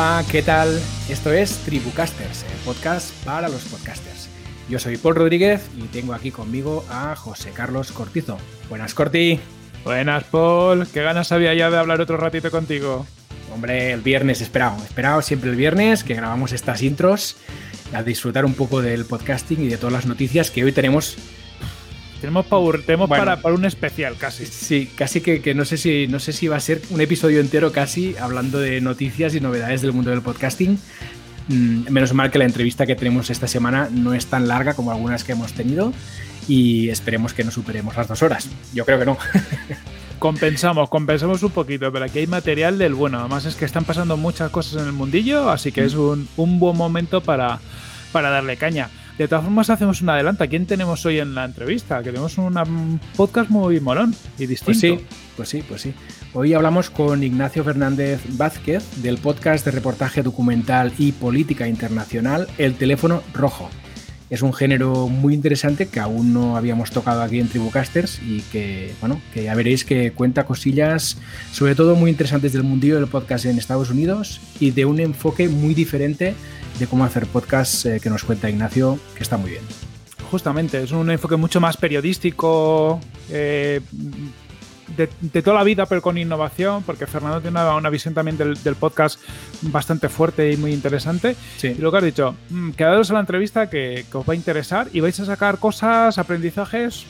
Hola, ¿qué tal? Esto es Tribucasters, el podcast para los podcasters. Yo soy Paul Rodríguez y tengo aquí conmigo a José Carlos Cortizo. Buenas, Corti. Buenas, Paul. Qué ganas había ya de hablar otro ratito contigo. Hombre, el viernes esperado, esperado siempre el viernes que grabamos estas intros a disfrutar un poco del podcasting y de todas las noticias que hoy tenemos tenemos, para, para, un especial casi. Sí, casi que, no sé si no sé si va a ser un episodio entero casi hablando de noticias y novedades del mundo del podcasting. Mm, menos mal que la entrevista que tenemos esta semana no es tan larga como algunas que hemos tenido y esperemos que no superemos las dos horas. Yo creo que no. compensamos, compensamos un poquito, pero aquí hay material del bueno. Además es que están pasando muchas cosas en el mundillo, así que es un, un buen momento para, para darle caña. De todas formas, hacemos un adelanto. ¿A quién tenemos hoy en la entrevista? Que tenemos un podcast muy molón y distinto. Pues sí, pues sí, pues sí. Hoy hablamos con Ignacio Fernández Vázquez del podcast de reportaje documental y política internacional El Teléfono Rojo. Es un género muy interesante que aún no habíamos tocado aquí en Tribucasters y que, bueno, que ya veréis que cuenta cosillas, sobre todo muy interesantes del mundillo del podcast en Estados Unidos y de un enfoque muy diferente de cómo hacer podcast eh, que nos cuenta Ignacio, que está muy bien. Justamente, es un enfoque mucho más periodístico, eh, de, toda la vida, pero con innovación, porque Fernando tiene una, visión también del, podcast bastante fuerte y muy interesante. Y lo que has dicho, mm, quedaros a la entrevista que, que, os va a interesar y vais a sacar cosas, aprendizajes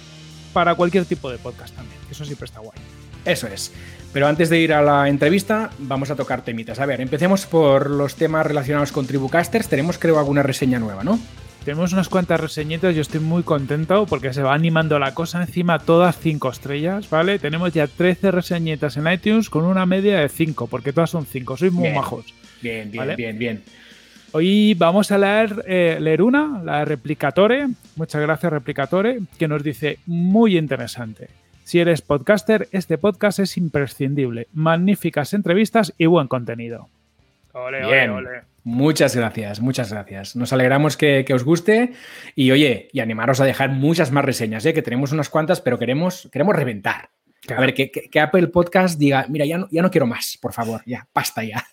para cualquier tipo de podcast también. Eso siempre está guay. Eso es. Pero antes de ir a la entrevista, vamos a tocar temitas. A ver, empecemos por los temas relacionados con Tribucasters. Tenemos, creo, alguna reseña nueva, ¿no? Tenemos unas cuantas reseñitas, yo estoy muy contento porque se va animando la cosa encima todas 5 estrellas, ¿vale? Tenemos ya 13 reseñitas en iTunes con una media de 5, porque todas son 5, sois muy majos. Bien, bien, bien, bien. Hoy vamos a leer, eh, leer una, la de Replicatore, muchas gracias Replicatore, que nos dice muy interesante. Si eres podcaster, este podcast es imprescindible. Magníficas entrevistas y buen contenido. Ole, Bien. ole, ole. Muchas gracias, muchas gracias. Nos alegramos que, os guste y oye, y animaros a dejar muchas más reseñas, ¿eh? que tenemos unas cuantas, pero queremos, queremos reventar. A ver, que, Apple Podcast diga, mira, ya no, ya no quiero más, por favor, ya, basta ya.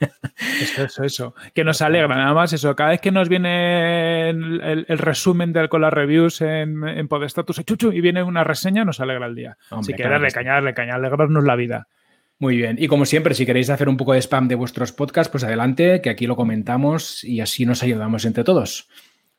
Eso, eso, eso. Que nos alegra, nada más eso. Cada vez que nos viene el, resumen de, con las reviews en, en Podestatus Chuchu y viene una reseña, nos alegra el día. Así que darle caña, darle caña, alegrarnos la vida. Muy bien. Y como siempre, si queréis hacer un poco de spam de vuestros podcasts, pues adelante, que aquí lo comentamos y así nos ayudamos entre todos.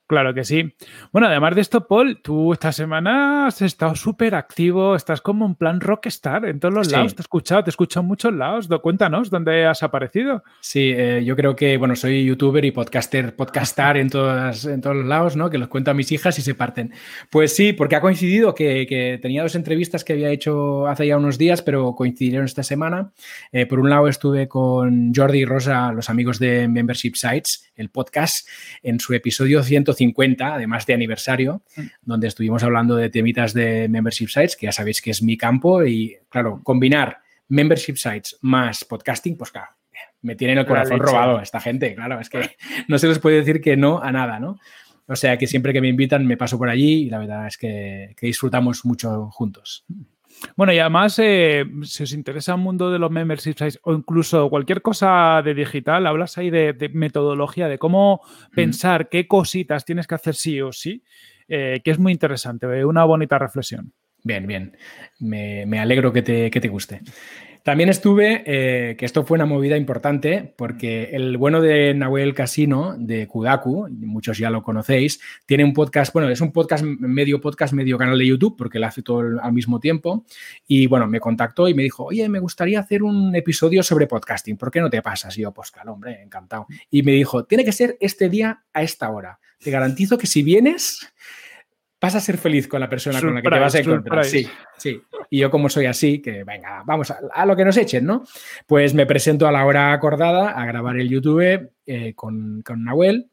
Claro que sí. Bueno, además de esto, Paul, tú esta semana has estado súper activo, estás como un plan rockstar en todos los lados, te he escuchado, te he escuchado en muchos lados. Cuéntanos, ¿dónde has aparecido? Sí, eh, yo creo que, bueno, soy youtuber y podcaster, podcastar en, todas, en todos los lados, ¿no? Que los cuento a mis hijas y se parten. Pues sí, porque ha coincidido que, tenía dos entrevistas que había hecho hace ya unos días, pero coincidieron esta semana. Eh, por un lado estuve con Jordi y Rosa, los amigos de Membership Sites, el podcast, en su episodio 150 50, además de aniversario, mm. donde estuvimos hablando de temitas de membership sites, que ya sabéis que es mi campo, y claro, combinar membership sites más podcasting, pues claro, me tienen el corazón robado esta gente, claro, es que no se les puede decir que no a nada, ¿no? O sea que siempre que me invitan me paso por allí y la verdad es que, que disfrutamos mucho juntos. Bueno, y además, eh, si os interesa el mundo de los membership sites o incluso cualquier cosa de digital, hablas ahí de, metodología, de cómo pensar qué cositas tienes que hacer sí o sí, eh, que es muy interesante, eh, una bonita reflexión. Bien, bien. Me, alegro que te, que te guste. También estuve, eh, que esto fue una movida importante, porque el bueno de Nahuel Casino, de Kudaku, muchos ya lo conocéis, tiene un podcast, bueno, es un podcast, medio podcast, medio canal de YouTube, porque lo hace todo al mismo tiempo. Y bueno, me contactó y me dijo, oye, me gustaría hacer un episodio sobre podcasting, ¿por qué no te pasas? Y yo, pues claro, hombre, encantado. Y me dijo, tiene que ser este día a esta hora. Te garantizo que si vienes vas a ser feliz con la persona con la que te vas a encontrar. Sí, sí. Y yo como soy así, que venga, vamos a, lo que nos echen, ¿no? Pues me presento a la hora acordada a grabar el YouTube eh, con, con Nahuel.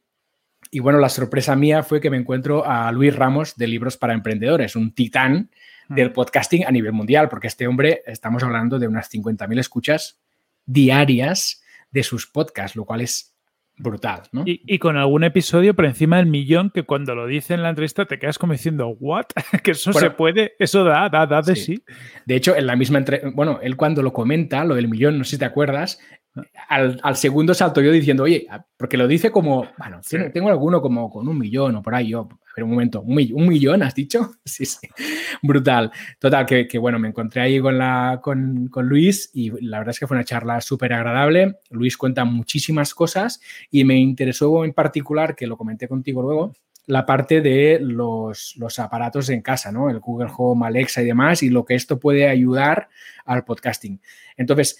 Y bueno, la sorpresa mía fue que me encuentro a Luis Ramos de Libros para Emprendedores, un titán del mm. podcasting a nivel mundial, porque este hombre, estamos hablando de unas 50.000 escuchas diarias de sus podcasts, lo cual es brutal, ¿no? Y, con algún episodio por encima del millón que cuando lo dice en la entrevista te quedas como diciendo, ¿what? que eso se puede, eso da, da, da de sí. De hecho, en la misma entrevista, bueno, él cuando lo comenta, lo del millón, no sé si te acuerdas, al, segundo salto yo diciendo, oye, porque lo dice como, bueno, tengo, alguno como con un millón o por ahí, yo, pero un momento, ¿un, millón has dicho? Sí, sí, brutal. Total, que, bueno, me encontré ahí con, la, con, con, Luis y la verdad es que fue una charla súper agradable. Luis cuenta muchísimas cosas y me interesó en particular, que lo comenté contigo luego, la parte de los, los, aparatos en casa, ¿no? El Google Home, Alexa y demás, y lo que esto puede ayudar al podcasting. Entonces,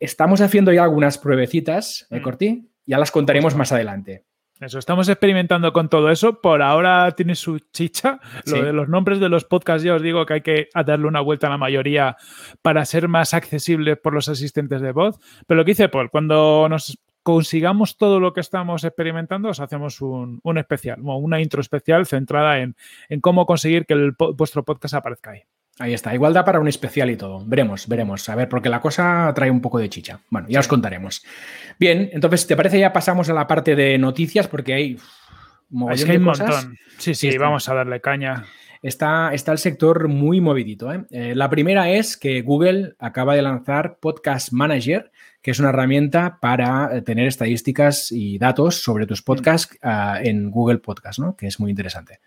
estamos haciendo ya algunas pruebecitas, ¿eh, mm. Corti? Ya las contaremos más adelante. Eso, estamos experimentando con todo eso. Por ahora tiene su chicha. Lo de los nombres de los podcasts, ya os digo que hay que darle una vuelta a la mayoría para ser más accesibles por los asistentes de voz. Pero lo que dice Paul, cuando nos consigamos todo lo que estamos experimentando, os hacemos un, especial, una intro especial centrada en, cómo conseguir que vuestro podcast aparezca ahí. Ahí está, igualdad para un especial y todo. Veremos, veremos. A ver, porque la cosa trae un poco de chicha. Bueno, ya os contaremos. Bien, entonces, ¿te parece ya pasamos a la parte de noticias? Porque hay. Es que hay un montón. Sí, sí, vamos a darle caña. Está, está el sector muy movidito. ¿eh? Eh, la primera es que Google acaba de lanzar Podcast Manager, que es una herramienta para eh, tener estadísticas y datos sobre tus podcasts ah, en Google Podcast, ¿no? que es muy interesante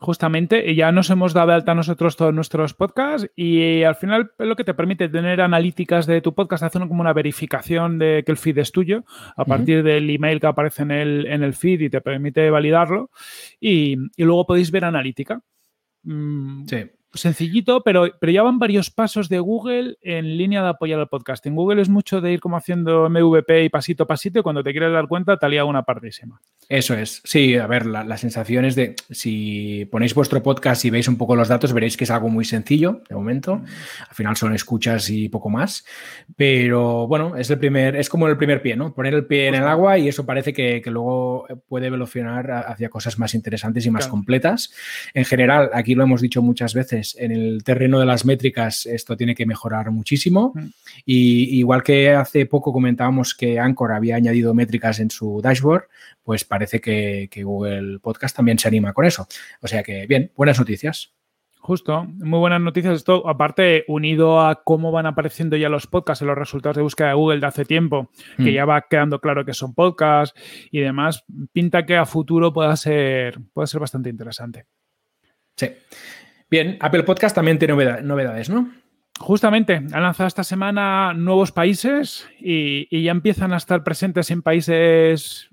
justamente ya nos hemos dado de alta nosotros todos nuestros podcasts y al final es lo que te permite tener analíticas de tu podcast, hacer como una verificación de que el feed es tuyo a partir del email que aparece en el, en el feed y te permite validarlo y, y luego podéis ver analítica. Mm, sí sencillito, pero, pero ya van varios pasos de Google en línea de apoyar el podcast. En Google es mucho de ir como haciendo MVP y pasito a pasito y cuando te quieres dar cuenta te lía una partísima. Eso es. Sí, a ver, la, sensación es de si ponéis vuestro podcast y veis un poco los datos, veréis que es algo muy sencillo de momento. Mm. Al final son escuchas y poco más. Pero bueno, es el primer, es como el primer pie, ¿no? Poner el pie en el agua y eso parece que, luego puede evolucionar hacia cosas más interesantes y más completas. En general, aquí lo hemos dicho muchas veces en el terreno de las métricas esto tiene que mejorar muchísimo. Mm. Y igual que hace poco comentábamos que Anchor había añadido métricas en su dashboard, pues parece que, Google Podcast también se anima con eso. O sea que, bien, buenas noticias. Justo, muy buenas noticias. Esto, aparte, unido a cómo van apareciendo ya los podcasts en los resultados de búsqueda de Google de hace tiempo, que mm. ya va quedando claro que son podcasts y demás, pinta que a futuro pueda ser, pueda ser bastante interesante. Sí. Bien, Apple Podcast también tiene novedades, ¿no? Justamente, han lanzado esta semana nuevos países y, ya empiezan a estar presentes en países,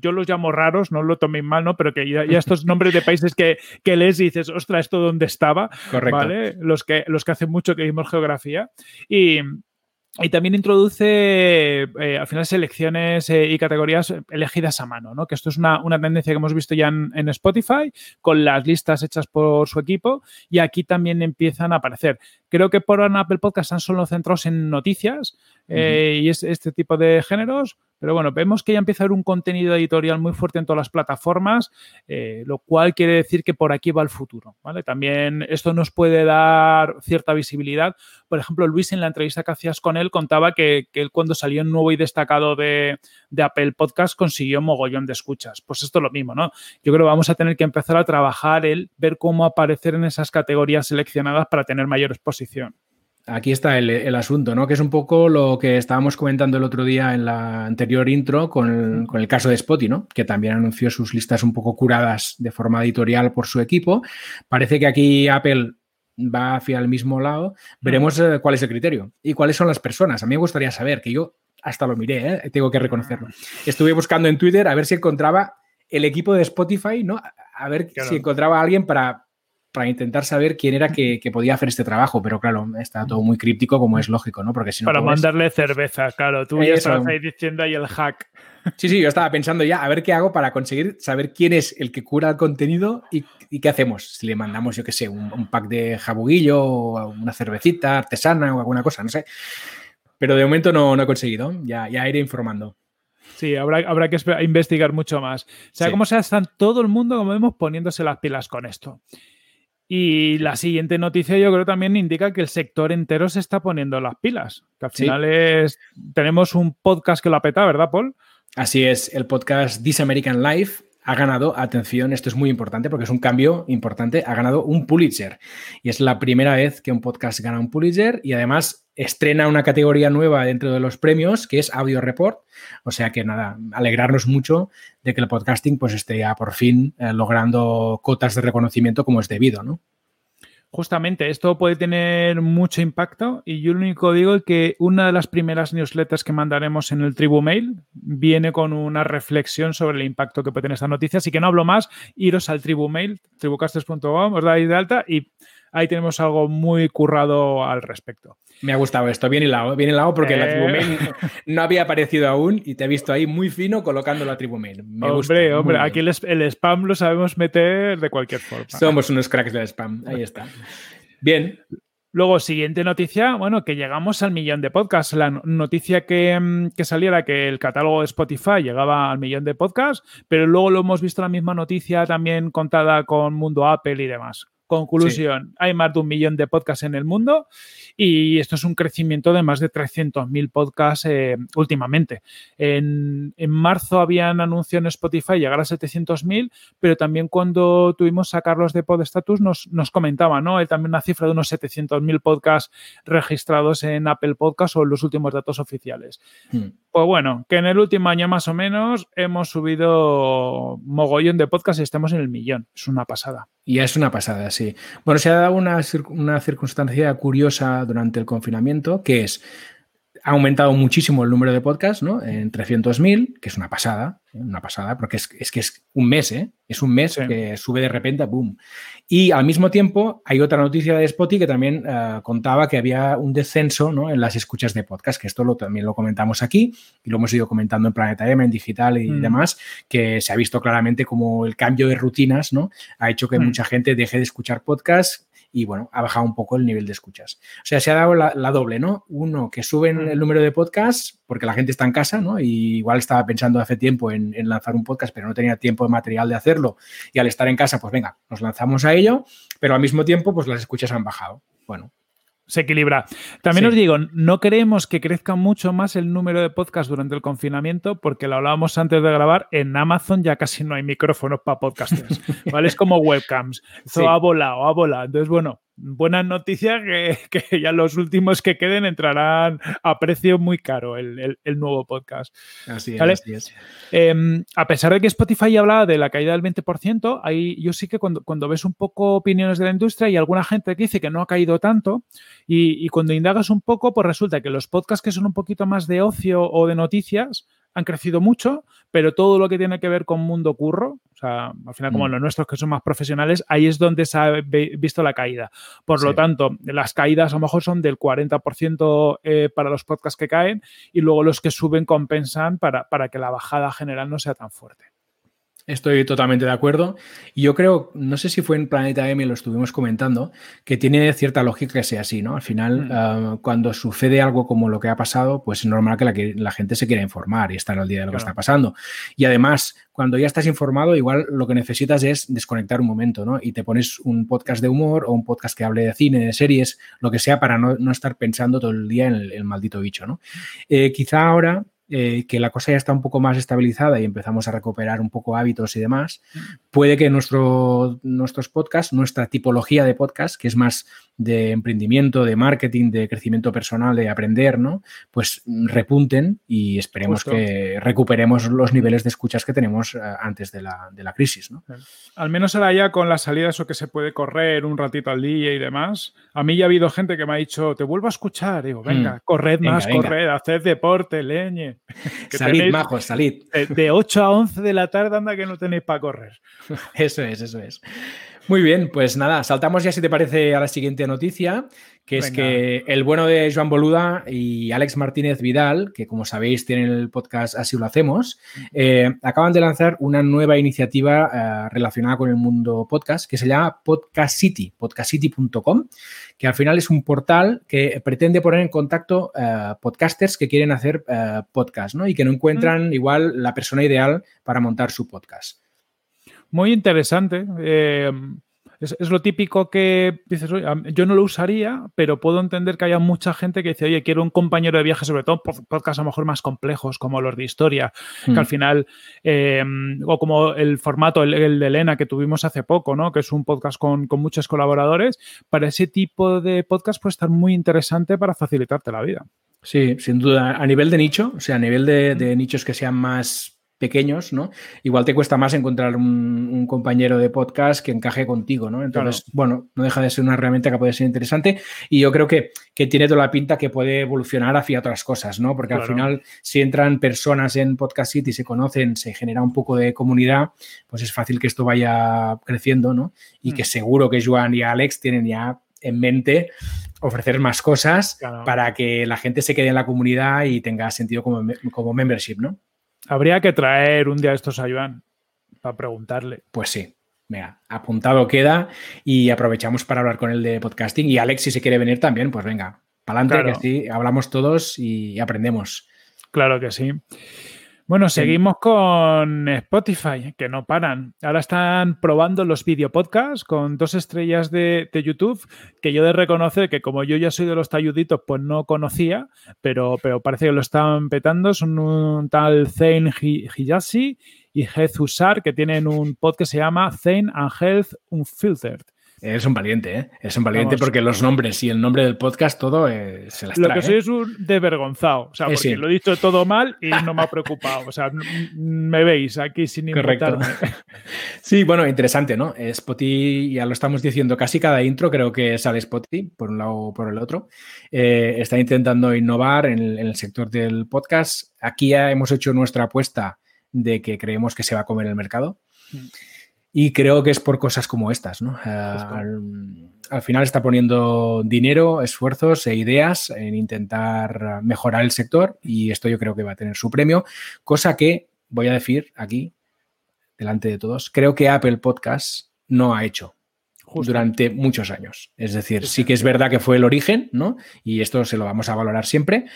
yo, los llamo raros, no lo toméis mal, ¿no? Pero que ya, estos nombres de países que, que, lees y dices, ostras, ¿esto dónde estaba? Correcto. ¿Vale? Los que, los que hace mucho que vimos geografía. Y, y también introduce eh, al final selecciones eh, y categorías elegidas a mano, ¿no? Que esto es una, tendencia que hemos visto ya en, Spotify con las listas hechas por su equipo y aquí también empiezan a aparecer. Creo que por Apple Podcast están solo centrados en noticias eh, y es este tipo de géneros, pero bueno, vemos que ya empieza a haber un contenido editorial muy fuerte en todas las plataformas, eh, lo cual quiere decir que por aquí va el futuro. ¿vale? También esto nos puede dar cierta visibilidad. Por ejemplo, Luis en la entrevista que hacías con él contaba que, él cuando salió en nuevo y destacado de, Apple Podcast consiguió mogollón de escuchas. Pues esto es lo mismo, ¿no? Yo creo que vamos a tener que empezar a trabajar el ver cómo aparecer en esas categorías seleccionadas para tener mayor exposición. Aquí está el, asunto, ¿no? Que es un poco lo que estábamos comentando el otro día en la anterior intro con el, caso de Spotify, ¿no? Que también anunció sus listas un poco curadas de forma editorial por su equipo. Parece que aquí Apple va hacia el mismo lado. Veremos eh, cuál es el criterio y cuáles son las personas. A mí me gustaría saber, que yo hasta lo miré, ¿eh? tengo que reconocerlo. Estuve buscando en Twitter a ver si encontraba el equipo de Spotify, ¿no? A ver si encontraba a alguien para para intentar saber quién era que, podía hacer este trabajo, pero claro, está todo muy críptico como es lógico, ¿no? Porque si no para mandarle cerveza, claro, tú ya estabas ahí diciendo ahí el hack. Sí, sí, yo estaba pensando ya a ver qué hago para conseguir saber quién es el que cura el contenido y, qué hacemos. Si le mandamos, yo qué sé, un, pack de jabuguillo o una cervecita artesana o alguna cosa, no sé. Pero de momento no, no he conseguido, ya, ya iré informando. Sí, habrá, habrá que investigar mucho más. O sea, cómo se están todo el mundo, como vemos, poniéndose las pilas con esto. Y la siguiente noticia yo creo también indica que el sector entero se está poniendo las pilas. Que al final es, tenemos un podcast que lo apeta, ¿verdad, Paul? Así es, el podcast This American Life ha ganado, atención, esto es muy importante porque es un cambio importante, ha ganado un Pulitzer. Y es la primera vez que un podcast gana un Pulitzer y además estrena una categoría nueva dentro de los premios que es Audio Report. O sea que nada, alegrarnos mucho de que el podcasting pues esté ya por fin eh, logrando cotas de reconocimiento como es debido, ¿no? Justamente, esto puede tener mucho impacto y yo lo único digo es que una de las primeras newsletters que mandaremos en el Tribu Mail viene con una reflexión sobre el impacto que puede tener esta noticia, así que no hablo más, iros al Tribu Mail, tribucasters.com, os dais de alta y ahí tenemos algo muy currado al respecto. Me ha gustado esto, bien hilado, bien hilado porque la tribu eh. no había aparecido aún y te he visto ahí muy fino colocando la tribu mail. Me hombre, hombre, aquí el, spam lo sabemos meter de cualquier forma. Somos unos cracks del spam, ahí está. Bien. Luego, siguiente noticia, bueno, que llegamos al millón de podcasts. La noticia que, mm, que, saliera que el catálogo de Spotify llegaba al millón de podcasts, pero luego lo hemos visto la misma noticia también contada con Mundo Apple y demás. Conclusión, hay más de un millón de podcasts en el mundo y esto es un crecimiento de más de 300.000 podcasts eh, últimamente. En, marzo habían anunciado en Spotify llegar a 700.000, pero también cuando tuvimos a Carlos de Podstatus nos, nos comentaba, ¿no? Él también una cifra de unos 700.000 podcasts registrados en Apple Podcasts o en los últimos datos oficiales. Hmm. Pues bueno, que en el último año más o menos hemos subido mogollón de podcasts y estamos en el millón. Es una pasada. Y es una pasada, sí. Bueno, se ha dado una, una circunstancia curiosa durante el confinamiento, que es ha aumentado muchísimo el número de podcasts, ¿no? En 300.000, que es una pasada, ¿eh? una pasada, porque es, que es un mes, ¿eh? Es un mes que sube de repente, ¡boom! Y al mismo tiempo hay otra noticia de Spotify que también eh, contaba que había un descenso ¿no? en las escuchas de podcast, que esto lo, también lo comentamos aquí y lo hemos ido comentando en Planeta M, en digital y mm. demás, que se ha visto claramente como el cambio de rutinas, ¿no? Ha hecho que mm. mucha gente deje de escuchar podcasts y bueno, ha bajado un poco el nivel de escuchas. O sea, se ha dado la, doble, ¿no? Uno, que suben el número de podcasts porque la gente está en casa, ¿no? Y igual estaba pensando hace tiempo en, lanzar un podcast, pero no tenía tiempo de material de hacerlo. Y al estar en casa, pues venga, nos lanzamos a ello, pero al mismo tiempo, pues las escuchas han bajado. Bueno, se equilibra. También os digo, no queremos que crezca mucho más el número de podcasts durante el confinamiento, porque lo hablábamos antes de grabar, en Amazon ya casi no hay micrófonos para podcasters, ¿vale? Es como webcams. Eso ha volado, ha volado. Entonces, bueno, buena noticia que, que, ya los últimos que queden entrarán a precio muy caro el, nuevo podcast. Así es. Em, a pesar de que Spotify hablaba de la caída del 20%, ahí yo sí que cuando, cuando ves un poco opiniones de la industria y alguna gente que dice que no ha caído tanto, y, y cuando indagas un poco, pues resulta que los podcasts que son un poquito más de ocio o de noticias, han crecido mucho, pero todo lo que tiene que ver con mundo curro, sea, al final como mm. los nuestros que son más profesionales, ahí es donde se ha visto la caída. Por lo tanto, las caídas a lo mejor son del 40% eh, para los podcasts que caen y luego los que suben compensan para, para que la bajada general no sea tan fuerte. Estoy totalmente de acuerdo. Y yo creo, no sé si fue en Planeta M, lo estuvimos comentando, que tiene cierta lógica que sea así, ¿no? Al final, mm. ah, cuando sucede algo como lo que ha pasado, pues es normal que la, gente se quiera informar y estar al día de lo que está pasando. Y además, cuando ya estás informado, igual lo que necesitas es desconectar un momento, ¿no? Y te pones un podcast de humor o un podcast que hable de cine, de series, lo que sea, para no, estar pensando todo el día en el, maldito bicho, ¿no? Eh, quizá ahora eh, que la cosa ya está un poco más estabilizada y empezamos a recuperar un poco hábitos y demás, puede que nuestro, nuestros podcasts, nuestra tipología de podcast, que es más de emprendimiento, de marketing, de crecimiento personal, de aprender, ¿no? Pues repunten y esperemos que recuperemos los niveles de escuchas que tenemos eh, antes de la, crisis, ¿no? Al menos ahora ya con las salidas o que se puede correr un ratito al día y demás, a mí ya ha habido gente que me ha dicho, te vuelvo a escuchar, digo, venga, mm. corred más, corred, haced deporte, leñe. salid, majos, salid. De, 8 a 11 de la tarde anda que no tenéis para correr. Eso es, eso es. Muy bien, pues nada, saltamos ya si te parece a la siguiente noticia, que es que el bueno de Joan Boluda y Alex Martínez Vidal, que como sabéis tienen el podcast Así lo hacemos, eh, acaban de lanzar una nueva iniciativa eh, relacionada con el mundo podcast que se llama Podcast City, podcastcity.com, que al final es un portal que pretende poner en contacto eh, podcasters que quieren hacer podcast, ¿no? Y que no encuentran igual la persona ideal para montar su podcast. Muy interesante. Eh, Es, lo típico que dices, oye, yo no lo usaría, pero puedo entender que haya mucha gente que dice, oye, quiero un compañero de viaje, sobre todo podcasts a lo mejor más complejos, como los de historia, que al mm. final, em, o como el formato, el, de Elena que tuvimos hace poco, ¿no? Que es un podcast con, muchos colaboradores. Para ese tipo de podcast puede estar muy interesante para facilitarte la vida. Sí, sin duda. A nivel de nicho, o sea, a nivel de, de nichos que sean más pequeños, ¿no? Igual te cuesta más encontrar un, compañero de podcast que encaje contigo, ¿no? Entonces, bueno, no deja de ser una herramienta que puede ser interesante y yo creo que, tiene toda la pinta que puede evolucionar hacia otras cosas, ¿no? Porque al final, si entran personas en Podcast City, se conocen, se genera un poco de comunidad, pues es fácil que esto vaya creciendo, ¿no? Y mm. que seguro que Joan y Alex tienen ya en mente ofrecer más cosas para que la gente se quede en la comunidad y tenga sentido como, como membership, ¿no? Habría que traer un día estos a Joan para preguntarle. Pues sí. Venga, apuntado queda y aprovechamos para hablar con él de podcasting. Y Alex, si se quiere venir también, pues venga, para adelante, que hablamos todos y aprendemos. Claro que sí. Bueno, seguimos con Spotify, que no paran. Ahora están probando los videopodcasts con dos estrellas de, YouTube, que yo de reconocer que como yo ya soy de los talluditos, pues no conocía, pero, pero parece que lo están petando. Son un tal Zain Hiyashi y Heath Usar, que tienen un pod que se llama Zain and Health Unfiltered. Es un valiente, ¿eh? Es un valiente porque los nombres y el nombre del podcast, todo eh, se las trae. Lo que soy ¿eh? es un desvergonzado. O sea, eh, porque lo he dicho todo mal y no me ha preocupado. O sea, me veis aquí sin importarme. Sí, bueno, interesante, ¿no? Spotify, ya lo estamos diciendo, casi cada intro creo que sale Spotify, por un lado o por el otro. está intentando innovar en el, sector del podcast. Aquí ya hemos hecho nuestra apuesta de que creemos que se va a comer el mercado. Mm. Y creo que es por cosas como estas, ¿no? Al, final está poniendo dinero, esfuerzos e ideas en intentar mejorar el sector y esto yo creo que va a tener su premio, cosa que voy a decir aquí, delante de todos, creo que Apple Podcast no ha hecho durante muchos años. Es decir, sí que es verdad que fue el origen, ¿no? Y esto se lo vamos a valorar siempre,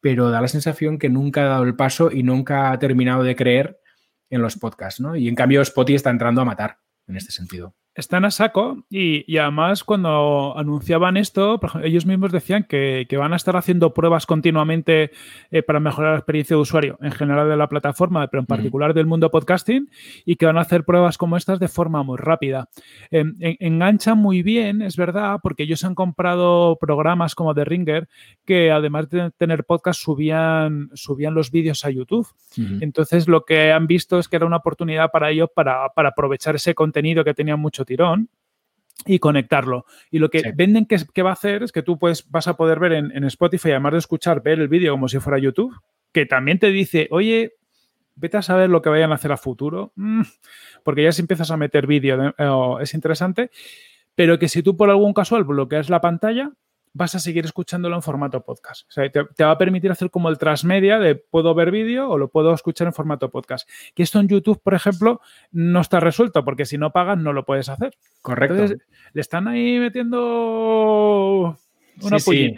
pero da la sensación que nunca ha dado el paso y nunca ha terminado de creer en los podcasts, ¿no? Y en cambio Spotify está entrando a matar en este sentido están a saco y, además cuando anunciaban esto, ellos mismos decían que, van a estar haciendo pruebas continuamente eh, para mejorar la experiencia de usuario en general de la plataforma, pero en particular del mundo podcasting y que van a hacer pruebas como estas de forma muy rápida. Em, enganchan muy bien, es verdad, porque ellos han comprado programas como The Ringer que además de tener podcast subían, subían los vídeos a YouTube. Entonces lo que han visto es que era una oportunidad para ellos para, para aprovechar ese contenido que tenían mucho tirón y conectarlo. Y lo que venden que, va a hacer es que tú pues, vas a poder ver en, Spotify, además de escuchar, ver el vídeo como si fuera YouTube, que también te dice, oye, vete a saber lo que vayan a hacer a futuro, mm, porque ya si empiezas a meter vídeo eh, es interesante, pero que si tú por algún casual bloqueas la pantalla, vas a seguir escuchándolo en formato podcast. O sea, te, va a permitir hacer como el transmedia de puedo ver vídeo o lo puedo escuchar en formato podcast. Que esto en YouTube, por ejemplo, no está resuelto porque si no pagas no lo puedes hacer. Correcto. Entonces, le están ahí metiendo una sí,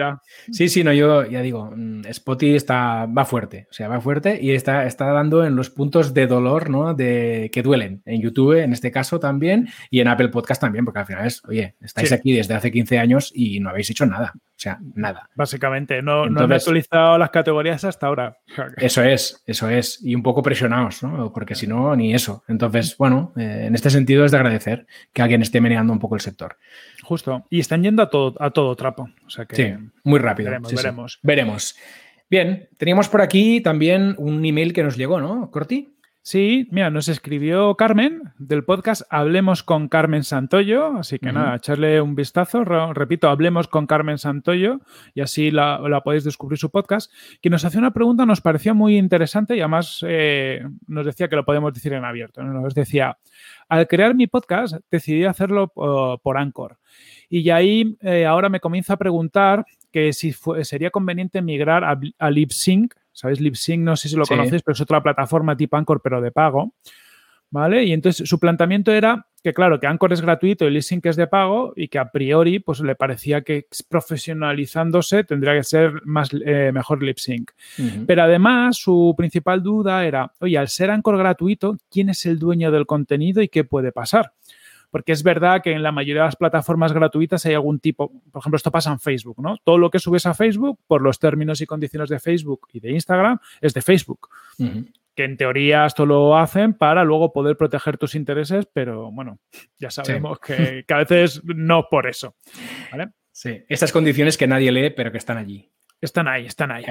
Sí. sí, no, yo ya digo, mm, Spotify está, va fuerte, o sea, va fuerte y está, está dando en los puntos de dolor, ¿no? De, que duelen. En YouTube, en este caso también, y en Apple Podcast también, porque al final es, oye, estáis aquí desde hace 15 años y no habéis hecho nada. O sea, nada. Básicamente, no, no he actualizado las categorías hasta ahora. Eso es, eso es. Y un poco presionados, ¿no? Porque si no, ni eso. Entonces, bueno, eh, en este sentido es de agradecer que alguien esté meneando un poco el sector. Justo. Y están yendo a todo, a todo trapo. O sea que sí, muy rápido. Veremos, veremos. veremos. Bien, teníamos por aquí también un email que nos llegó, ¿no, Corti? Sí, mira, nos escribió Carmen del podcast Hablemos con Carmen Santoyo, así que nada, echarle un vistazo. Repito, Hablemos con Carmen Santoyo y así la, podéis descubrir su podcast. Que nos hacía una pregunta, nos parecía muy interesante y además eh, nos decía que lo podemos decir en abierto. Nos decía, al crear mi podcast decidí hacerlo por, Anchor. Y ahí eh, ahora me comienza a preguntar que si sería conveniente migrar a, a LipSync ¿Sabéis? LipSync, no sé si lo conocéis, pero es otra plataforma tipo Anchor, pero de pago. ¿Vale? Y entonces su planteamiento era que, claro, que Anchor es gratuito y LipSync es de pago y que a priori pues le parecía que profesionalizándose tendría que ser más, eh, mejor LipSync. Pero además su principal duda era, oye, al ser Anchor gratuito, ¿quién es el dueño del contenido y qué puede pasar? Porque es verdad que en la mayoría de las plataformas gratuitas hay algún tipo, por ejemplo, esto pasa en Facebook, ¿no? Todo lo que subes a Facebook, por los términos y condiciones de Facebook y de Instagram, es de Facebook. Que en teoría esto lo hacen para luego poder proteger tus intereses, pero bueno, ya sabemos que, que, a veces no por eso. ¿vale? Sí, estas condiciones que nadie lee, pero que están allí. Están ahí, están ahí.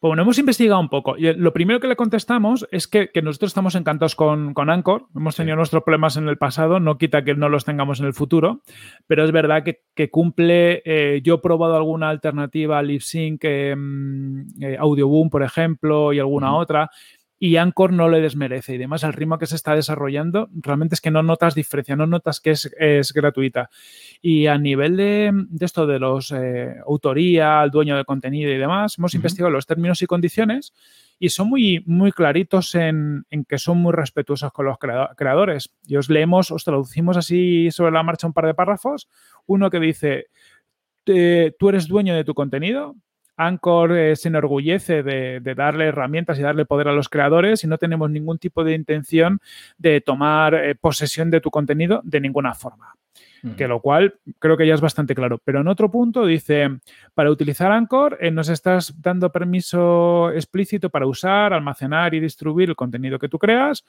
Bueno, hemos investigado un poco. Y lo primero que le contestamos es que, nosotros estamos encantados con, con Anchor. Hemos tenido nuestros problemas en el pasado, no quita que no los tengamos en el futuro, pero es verdad que, cumple. Eh, yo he probado alguna alternativa a LipSync, eh, mm, eh, Audioboom, por ejemplo, y alguna otra, y Anchor no le desmerece. Y además, el ritmo que se está desarrollando, realmente es que no notas diferencia, no notas que es, gratuita. Y a nivel de, esto de los eh, autoría, el dueño de contenido y demás, hemos investigado los términos y condiciones y son muy, muy claritos en, que son muy respetuosos con los creadores. Y os leemos, os traducimos así sobre la marcha un par de párrafos. Uno que dice, tú eres dueño de tu contenido, Anchor eh, se enorgullece de, darle herramientas y darle poder a los creadores y no tenemos ningún tipo de intención de tomar eh, posesión de tu contenido de ninguna forma. Que lo cual creo que ya es bastante claro. Pero en otro punto dice, para utilizar Anchor eh, nos estás dando permiso explícito para usar, almacenar y distribuir el contenido que tú creas.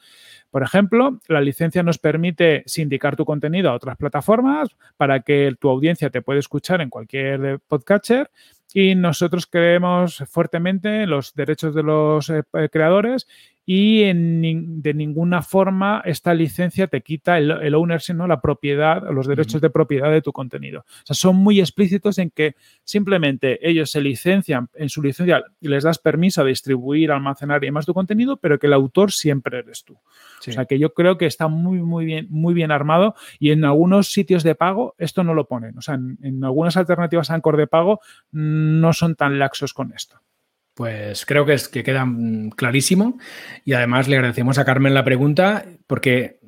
Por ejemplo, la licencia nos permite sindicar tu contenido a otras plataformas para que tu audiencia te pueda escuchar en cualquier podcatcher y nosotros creemos fuertemente en los derechos de los eh, creadores y en, de ninguna forma esta licencia te quita el, el ownership, ¿no? la propiedad, los derechos de propiedad de tu contenido. O sea, son muy explícitos en que simplemente ellos se licencian en su licencia y les das permiso a distribuir, almacenar y demás tu contenido, pero que el autor siempre eres tú. O sea, que yo creo que está muy, muy bien, muy bien armado y en algunos sitios de pago esto no lo ponen. O sea, en, en algunas alternativas a Anchor de pago no son tan laxos con esto. Pues creo que, es, que queda mm, clarísimo y además le agradecemos a Carmen la pregunta porque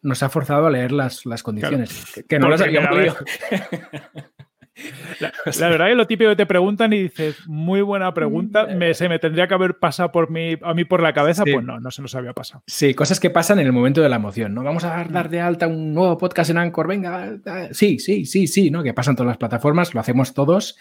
nos ha forzado a leer las, condiciones, que, no las habíamos leído. La, verdad es lo típico que te preguntan y dices, muy buena pregunta, mm, me, se me tendría que haber pasado por mí, a mí por la cabeza, pues no, no se nos había pasado. Sí, cosas que pasan en el momento de la emoción, ¿no? Vamos a dar de alta un nuevo podcast en Anchor, venga, sí, sí, sí, sí, ¿no? Que pasan todas las plataformas, lo hacemos todos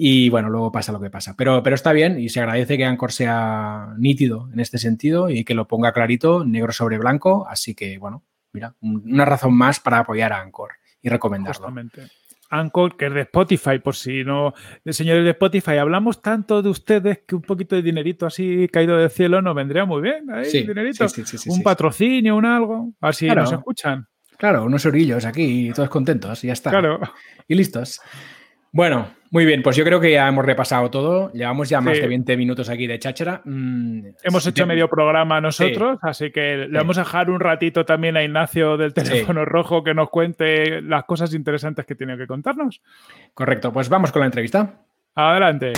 y bueno, luego pasa lo que pasa. Pero, pero está bien y se agradece que Anchor sea nítido en este sentido y que lo ponga clarito, negro sobre blanco. Así que, bueno, mira, una razón más para apoyar a Anchor y recomendarlo. Justamente. Anchor, que es de Spotify, por si no, señores de Spotify, hablamos tanto de ustedes que un poquito de dinerito así caído del cielo nos vendría muy bien. Ahí, sí, dinerito. un patrocinio, un algo, así nos escuchan. Claro, unos orillos aquí, todos contentos, y ya está. Claro. Y listos. Bueno, muy bien, pues yo creo que ya hemos repasado todo. Llevamos ya más de 20 minutos aquí de cháchara. Mm, hemos hecho medio programa nosotros, así que le vamos a dejar un ratito también a Ignacio del teléfono rojo que nos cuente las cosas interesantes que tiene que contarnos. Correcto, pues vamos con la entrevista. Adelante.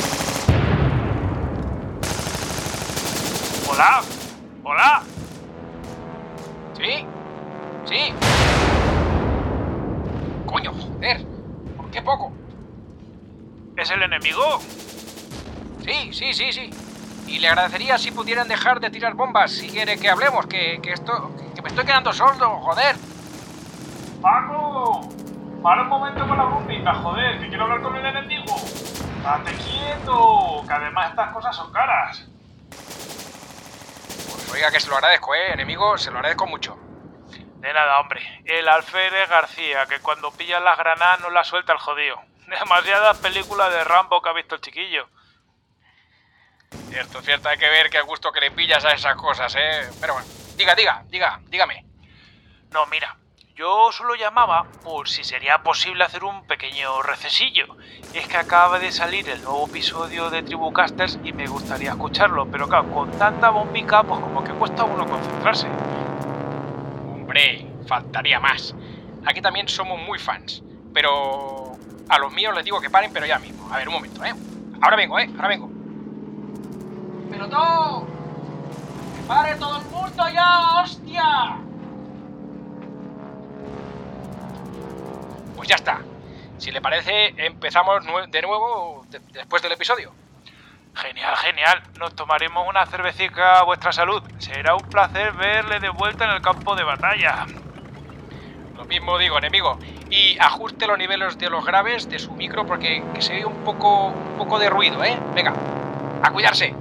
Hola, hola. Sí, sí. Coño, joder, ¿por qué poco? ¿Es el enemigo? Sí, sí, sí, sí. Y le agradecería si pudieran dejar de tirar bombas si quiere que hablemos, que, esto. que me estoy quedando sordo, joder. ¡Paco! Para un momento con la bombita, joder, que quiero hablar con el enemigo. ¡Date quieto! Que además estas cosas son caras. Pues oiga, que se lo agradezco, ¿eh, enemigo? Se lo agradezco mucho. De nada, hombre. El alférez García, que cuando pilla las granadas no la suelta el jodido. Demasiadas películas de Rambo que ha visto el chiquillo. Cierto, cierto, hay que ver qué gusto que le pillas a esas cosas, ¿eh? Pero bueno, diga, diga, diga, dígame. No, mira, yo solo llamaba por si sería posible hacer un pequeño recesillo. Es que acaba de salir el nuevo episodio de Tribucasters y me gustaría escucharlo, pero claro, con tanta bombica, pues como que cuesta uno concentrarse. Hombre, faltaría más. Aquí también somos muy fans, pero a los míos les digo que paren, pero ya mismo. A ver, un momento, ¿eh? Ahora vengo, ¿eh? Ahora vengo. ¡Pero no! ¡Que pare todo el mundo ya, hostia! Pues ya está. Si le parece, empezamos de nuevo después del episodio. Genial, genial. Nos tomaremos una cervecita a vuestra salud. Será un placer verle de vuelta en el campo de batalla. Lo mismo digo, enemigo. Y ajuste los niveles de los graves de su micro porque que se oye un poco, un poco de ruido, ¿eh? Venga, a cuidarse.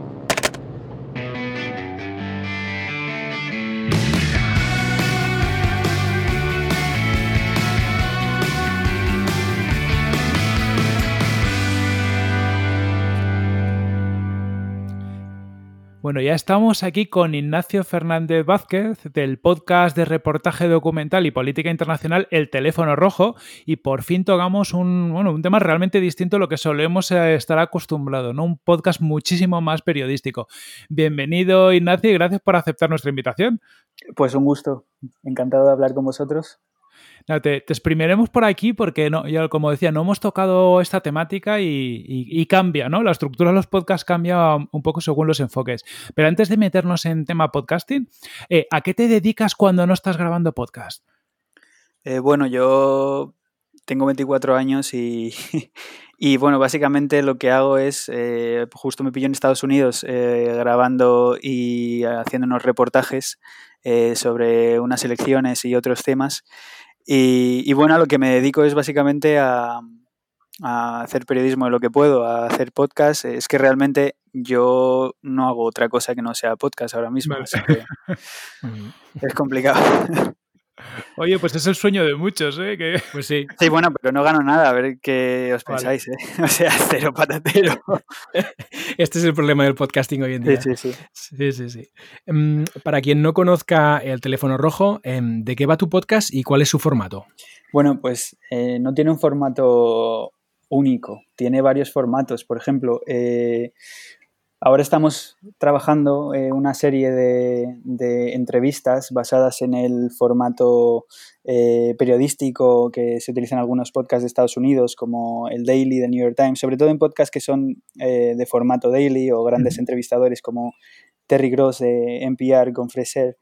Bueno, ya estamos aquí con Ignacio Fernández Vázquez del podcast de reportaje documental y política internacional El Teléfono Rojo y por fin tocamos un, bueno, un tema realmente distinto a lo que solemos eh, estar acostumbrados, ¿no? Un podcast muchísimo más periodístico. Bienvenido Ignacio y gracias por aceptar nuestra invitación. Pues un gusto, encantado de hablar con vosotros. Te, te, exprimiremos por aquí porque, no, como decía, no hemos tocado esta temática y, cambia, ¿no? La estructura de los podcasts cambia un poco según los enfoques. Pero antes de meternos en tema podcasting, eh, ¿a qué te dedicas cuando no estás grabando podcast? Eh, bueno, yo tengo 24 años y, bueno, básicamente lo que hago es, eh, justo me pillo en Estados Unidos grabando y haciendo unos reportajes sobre unas elecciones y otros temas. Y, y, bueno, a lo que me dedico es básicamente a, a, hacer periodismo de lo que puedo, a hacer podcast. Es que realmente yo no hago otra cosa que no sea podcast ahora mismo. Vale. Así que es complicado. Oye, pues es el sueño de muchos, ¿eh? Que... Pues sí. Sí, bueno, pero no gano nada, a ver qué os pensáis, vale. ¿eh? O sea, cero patatero. Este es el problema del podcasting hoy en día. Sí, sí, sí. sí, sí, sí. Um, para quien no conozca el teléfono rojo, um, ¿de qué va tu podcast y cuál es su formato? Bueno, pues eh, no tiene un formato único, tiene varios formatos. Por ejemplo, eh, Ahora estamos trabajando eh, una serie de, de, entrevistas basadas en el formato eh, periodístico que se utiliza en algunos podcasts de Estados Unidos, como el Daily de New York Times, sobre todo en podcasts que son eh, de formato daily o grandes mm. entrevistadores como Terry Gross de NPR con Freser.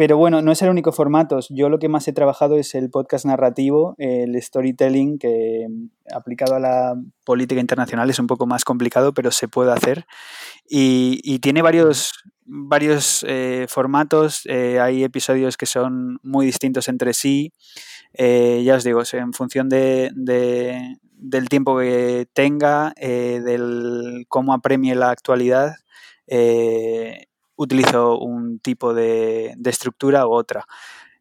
Pero bueno, no es el único formato. Yo lo que más he trabajado es el podcast narrativo, el storytelling, que aplicado a la política internacional es un poco más complicado, pero se puede hacer. Y, y tiene varios, varios eh, formatos. Eh, hay episodios que son muy distintos entre sí. Eh, ya os digo, en función de, de, del tiempo que tenga, eh, del cómo apremie la actualidad utilizo un tipo de, de estructura u otra.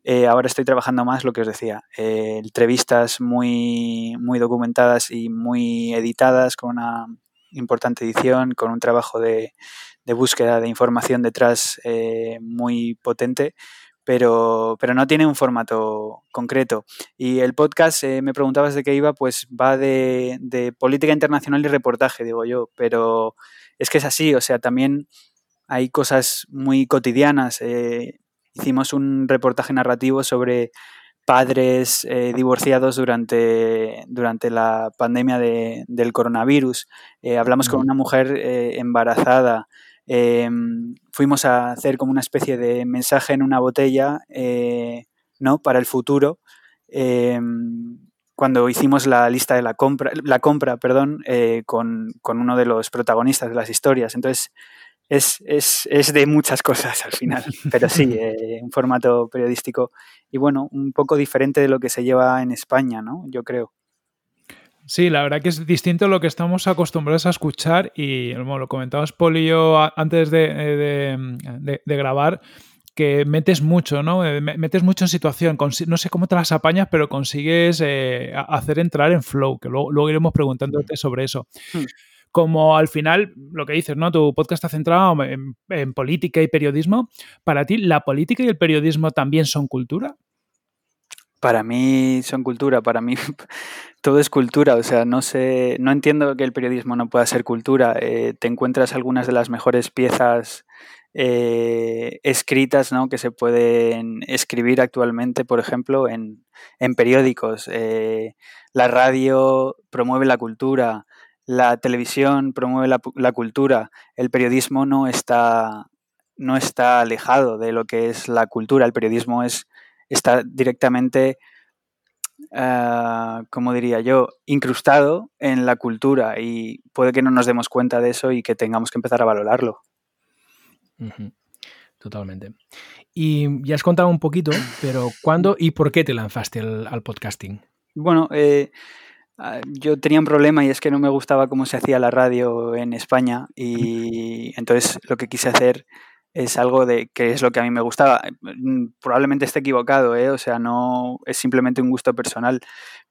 Eh, ahora estoy trabajando más lo que os decía, eh, entrevistas muy, muy documentadas y muy editadas con una importante edición, con un trabajo de, de búsqueda de información detrás eh, muy potente, pero, pero, no tiene un formato concreto. Y el podcast, me preguntabas de qué iba, pues va de, de política internacional y reportaje, digo yo, pero es que es así, o sea, también hay cosas muy cotidianas. Eh, hicimos un reportaje narrativo sobre padres eh, divorciados durante, durante la pandemia de, del coronavirus. Eh, hablamos con una mujer eh, embarazada. Em, fuimos a hacer como una especie de mensaje en una botella ¿no? para el futuro. Em, cuando hicimos la lista de la compra, la compra perdón, con, con uno de los protagonistas de las historias. Entonces, es, es, es, de muchas cosas al final, pero sí, eh, un formato periodístico y bueno, un poco diferente de lo que se lleva en España, ¿no? Yo creo. Sí, la verdad que es distinto a lo que estamos acostumbrados a escuchar y bueno, lo comentabas Poli y yo antes de, de, de, de grabar, que metes mucho, ¿no? Eh, metes mucho en situación. No sé cómo te las apañas, pero consigues eh, hacer entrar en flow, que luego, luego iremos preguntándote sobre eso. Hmm como al final, lo que dices, ¿no? Tu podcast está centrado en, política y periodismo. ¿Para ti la política y el periodismo también son cultura? Para mí son cultura, para mí todo es cultura, o sea, no sé, no entiendo que el periodismo no pueda ser cultura. Eh, te encuentras algunas de las mejores piezas eh, escritas ¿no? que se pueden escribir actualmente, por ejemplo, en, en periódicos. Eh, la radio promueve la cultura, la televisión promueve la, la, cultura, el periodismo no está, no está alejado de lo que es la cultura, el periodismo es, está directamente, uh, como diría yo, incrustado en la cultura y puede que no nos demos cuenta de eso y que tengamos que empezar a valorarlo. Uh -huh. totalmente. Y ya has contado un poquito, pero ¿cuándo y por qué te lanzaste al, podcasting? Bueno, eh, ah, yo tenía un problema y es que no me gustaba cómo se hacía la radio en España y entonces lo que quise hacer es algo de que es lo que a mí me gustaba. Probablemente esté equivocado, ¿eh? o sea, no es simplemente un gusto personal,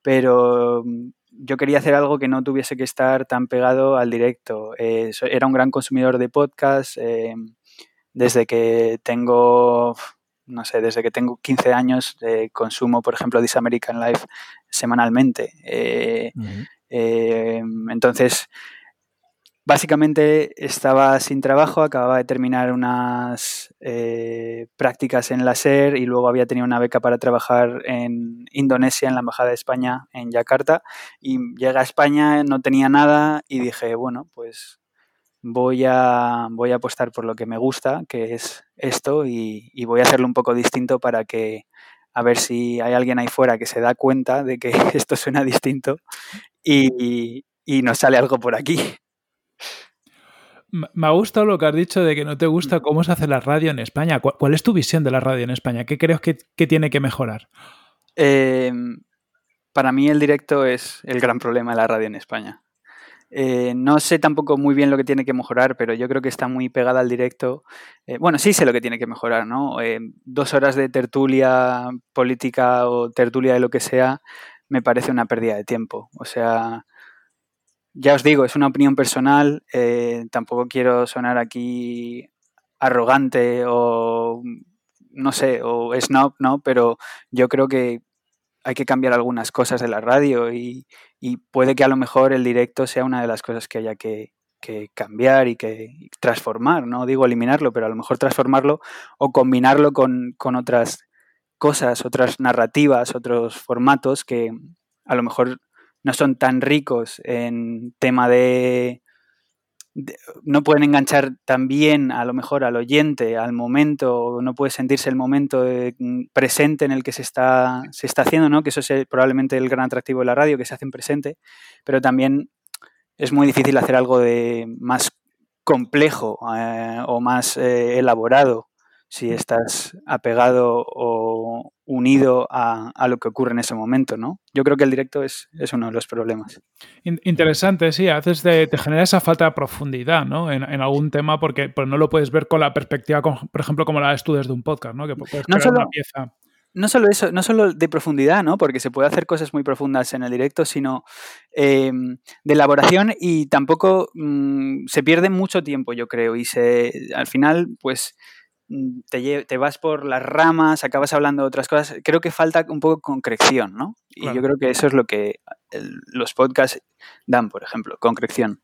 pero mm, yo quería hacer algo que no tuviese que estar tan pegado al directo. Eh, era un gran consumidor de podcast eh, desde que tengo, no sé, desde que tengo 15 años de consumo, por ejemplo, This American Life semanalmente. entonces, Básicamente estaba sin trabajo, acababa de terminar unas eh, prácticas en la SER y luego había tenido una beca para trabajar en Indonesia, en la Embajada de España en Yakarta. Y llegué a España, no tenía nada y dije, bueno, pues voy a, voy a apostar por lo que me gusta, que es esto, y, voy a hacerlo un poco distinto para que a ver si hay alguien ahí fuera que se da cuenta de que esto suena distinto y, y nos sale algo por aquí. Me ha gustado lo que has dicho de que no te gusta cómo se hace la radio en España. ¿Cuál, es tu visión de la radio en España? ¿Qué crees que, tiene que mejorar? Em, para mí el directo es el gran problema de la radio en España. Eh, no sé tampoco muy bien lo que tiene que mejorar, pero yo creo que está muy pegada al directo. Eh, bueno, sí sé lo que tiene que mejorar, ¿no? Eh, dos horas de tertulia política o tertulia de lo que sea me parece una pérdida de tiempo. O sea, ya os digo, es una opinión personal, tampoco quiero sonar aquí arrogante o no sé, o snob, ¿no? Pero yo creo que hay que cambiar algunas cosas de la radio y, puede que a lo mejor el directo sea una de las cosas que haya que, cambiar y que transformar, no digo eliminarlo, pero a lo mejor transformarlo o combinarlo con, otras cosas, otras narrativas, otros formatos que a lo mejor no son tan ricos en tema de, no pueden enganchar tan bien a lo mejor al oyente, al momento, no puede sentirse el momento mm, presente en el que se está, se está haciendo, ¿no? que eso es probablemente el gran atractivo de la radio, que se hace en presente, pero también es muy difícil hacer algo de más complejo eh, o más eh, elaborado si estás apegado o unido a, lo que ocurre en ese momento, ¿no? Yo creo que el directo es, uno de los problemas. Interesante, sí, a veces te, genera esa falta de profundidad, ¿no? En, algún tema porque pues no lo puedes ver con la perspectiva, por ejemplo, como la ves tú desde un podcast, ¿no? Que puedes no solo, una pieza. No solo eso, no solo de profundidad, ¿no? Porque se puede hacer cosas muy profundas en el directo, sino em, de elaboración y tampoco mm, se pierde mucho tiempo, yo creo, y se al final, pues Mm, te, vas por las ramas, acabas hablando de otras cosas. Creo que falta un poco concreción, ¿no? Y yo creo que eso es lo que los podcasts dan, por ejemplo, concreción.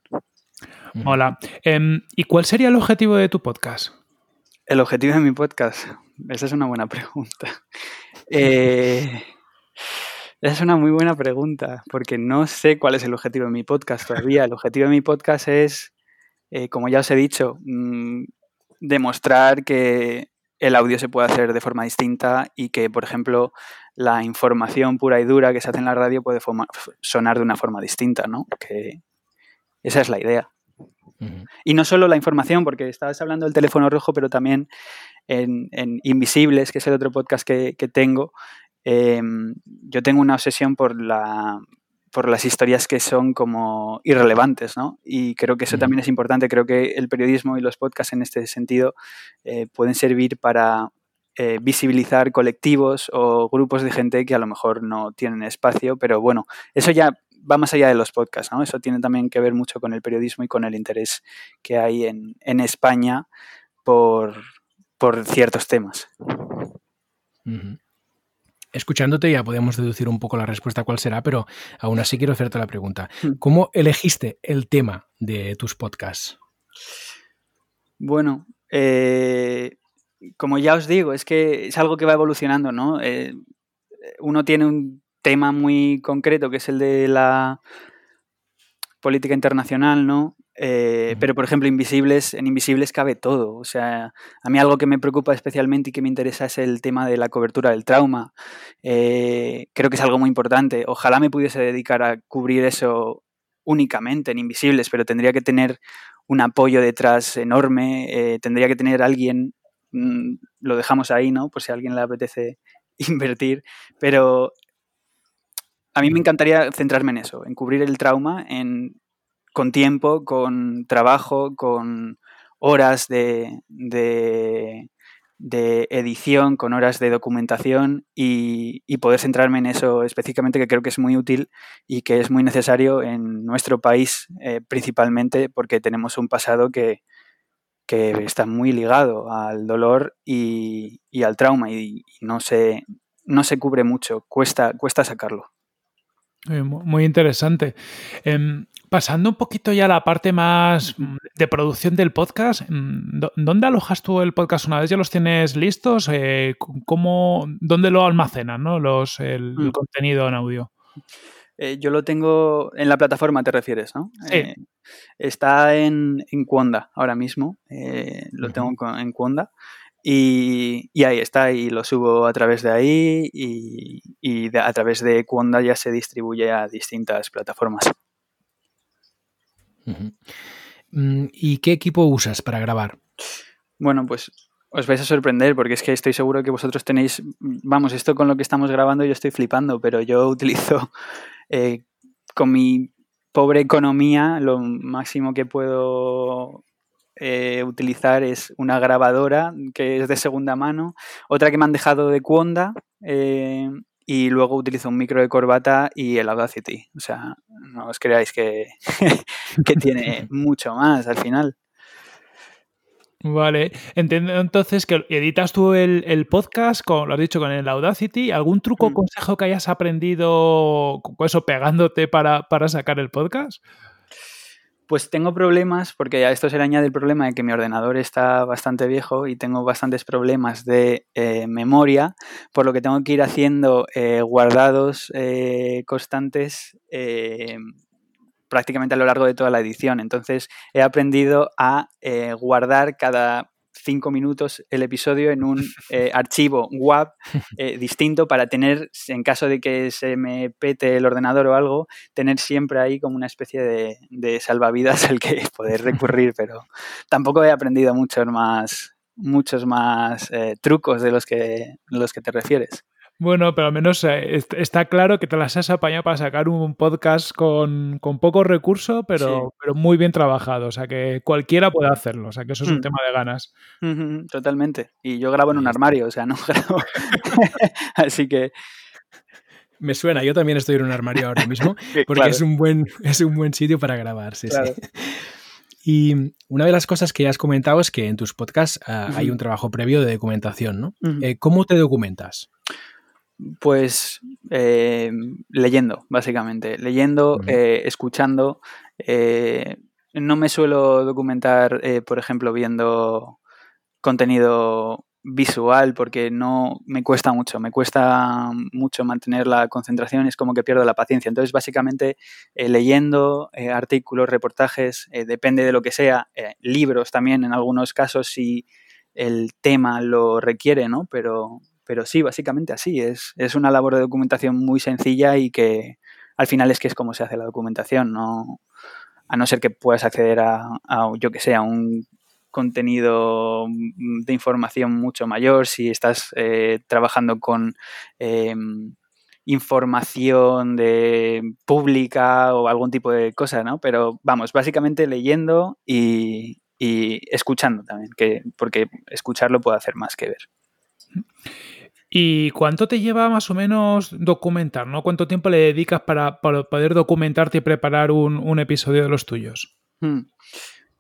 Hola. Em, ¿Y cuál sería el objetivo de tu podcast? El objetivo de mi podcast. Esa es una buena pregunta. Eh, esa es una muy buena pregunta, porque no sé cuál es el objetivo de mi podcast todavía. El objetivo de mi podcast es, eh, como ya os he dicho, mm, demostrar que el audio se puede hacer de forma distinta y que, por ejemplo, la información pura y dura que se hace en la radio puede sonar de una forma distinta, ¿no? Que esa es la idea. Y no solo la información, porque estabas hablando del teléfono rojo, pero también en, Invisibles, que es el otro podcast que, tengo, em, yo tengo una obsesión por la, por las historias que son como irrelevantes, ¿no? Y creo que eso también es importante. Creo que el periodismo y los podcasts en este sentido eh, pueden servir para eh, visibilizar colectivos o grupos de gente que a lo mejor no tienen espacio, pero bueno, eso ya va más allá de los podcasts, ¿no? Eso tiene también que ver mucho con el periodismo y con el interés que hay en, España por, ciertos temas escuchándote ya podemos deducir un poco la respuesta cuál será, pero aún así quiero hacerte la pregunta. Hmm. ¿Cómo elegiste el tema de tus podcasts? Bueno, eh, como ya os digo, es que es algo que va evolucionando, ¿no? Eh, uno tiene un tema muy concreto que es el de la política internacional, ¿no? Eh, pero, por ejemplo, Invisibles, en Invisibles cabe todo. O sea, a mí algo que me preocupa especialmente y que me interesa es el tema de la cobertura del trauma. Eh, creo que es algo muy importante. Ojalá me pudiese dedicar a cubrir eso únicamente en Invisibles, pero tendría que tener un apoyo detrás enorme, eh, tendría que tener alguien mm, lo dejamos ahí, ¿no? Por si a alguien le apetece invertir, pero a mí me encantaría centrarme en eso, en cubrir el trauma en, con tiempo, con trabajo, con horas de, de, edición, con horas de documentación y, poder centrarme en eso específicamente que creo que es muy útil y que es muy necesario en nuestro país eh, principalmente porque tenemos un pasado que, que está muy ligado al dolor y, al trauma y, no, se, no se cubre mucho, cuesta, cuesta sacarlo. Eh, muy interesante. Em, pasando un poquito ya a la parte más de producción del podcast, mm, ¿dónde alojas tú el podcast una vez ya los tienes listos? Eh, ¿cómo, ¿Dónde lo almacenan ¿no? los, el, mm. contenido en audio? Eh, yo lo tengo en la plataforma, te refieres, ¿no? Sí. está en, en ahora mismo. lo tengo en Cuonda. Y, ahí está, y lo subo a través de ahí y, a través de Cuonda ya se distribuye a distintas plataformas. Mm, ¿Y qué equipo usas para grabar? Bueno, pues os vais a sorprender porque es que estoy seguro que vosotros tenéis, vamos, esto con lo que estamos grabando yo estoy flipando, pero yo utilizo eh, con mi pobre economía lo máximo que puedo eh, utilizar es una grabadora que es de segunda mano, otra que me han dejado de Cuonda eh, y luego utilizo un micro de corbata y el Audacity. O sea, no os creáis que, que tiene mucho más al final. Vale, entiendo entonces que editas tú el, podcast, con, lo has dicho, con el Audacity. ¿Algún truco o mm. consejo que hayas aprendido con eso pegándote para, para sacar el podcast? Pues tengo problemas, porque a esto se le añade el problema de que mi ordenador está bastante viejo y tengo bastantes problemas de eh, memoria, por lo que tengo que ir haciendo eh, guardados eh, constantes prácticamente a lo largo de toda la edición. Entonces he aprendido a guardar cada cinco minutos el episodio en un eh, archivo WAV eh, distinto para tener, en caso de que se me pete el ordenador o algo, tener siempre ahí como una especie de, salvavidas al que poder recurrir, pero tampoco he aprendido muchos más, muchos más eh, trucos de los que, los que te refieres. Bueno, pero al menos eh, está claro que te las has apañado para sacar un podcast con, con poco recurso, pero, pero muy bien trabajado. O sea, que cualquiera puede hacerlo. O sea, que eso es un mm. tema de ganas. totalmente. Y yo grabo en un armario, o sea, no grabo. Así que. Me suena, yo también estoy en un armario ahora mismo, porque es, un buen, es un buen sitio para grabar, sí, sí. Y una de las cosas que has comentado es que en tus podcasts ah, hay un trabajo previo de documentación, ¿no? Eh, ¿Cómo te documentas? Pues eh, leyendo, básicamente. Leyendo, eh, escuchando. Eh, no me suelo documentar, por ejemplo, viendo contenido visual porque no me cuesta mucho, me cuesta mucho mantener la concentración, es como que pierdo la paciencia. Entonces, básicamente, leyendo artículos, reportajes, depende de lo que sea, libros también en algunos casos si el tema lo requiere, ¿no? Pero pero sí, básicamente así. Es, es una labor de documentación muy sencilla y que al final es que es como se hace la documentación, no, a no ser que puedas acceder a, yo que sé, a un contenido de información mucho mayor, si estás eh, trabajando con em, información de pública o algún tipo de cosa, ¿no? Pero vamos, básicamente leyendo y, y escuchando también, que, porque escucharlo puede hacer más que ver. ¿Y cuánto te lleva más o menos documentar? ¿no? ¿Cuánto tiempo le dedicas para, poder documentarte y preparar un, episodio de los tuyos? Hmm.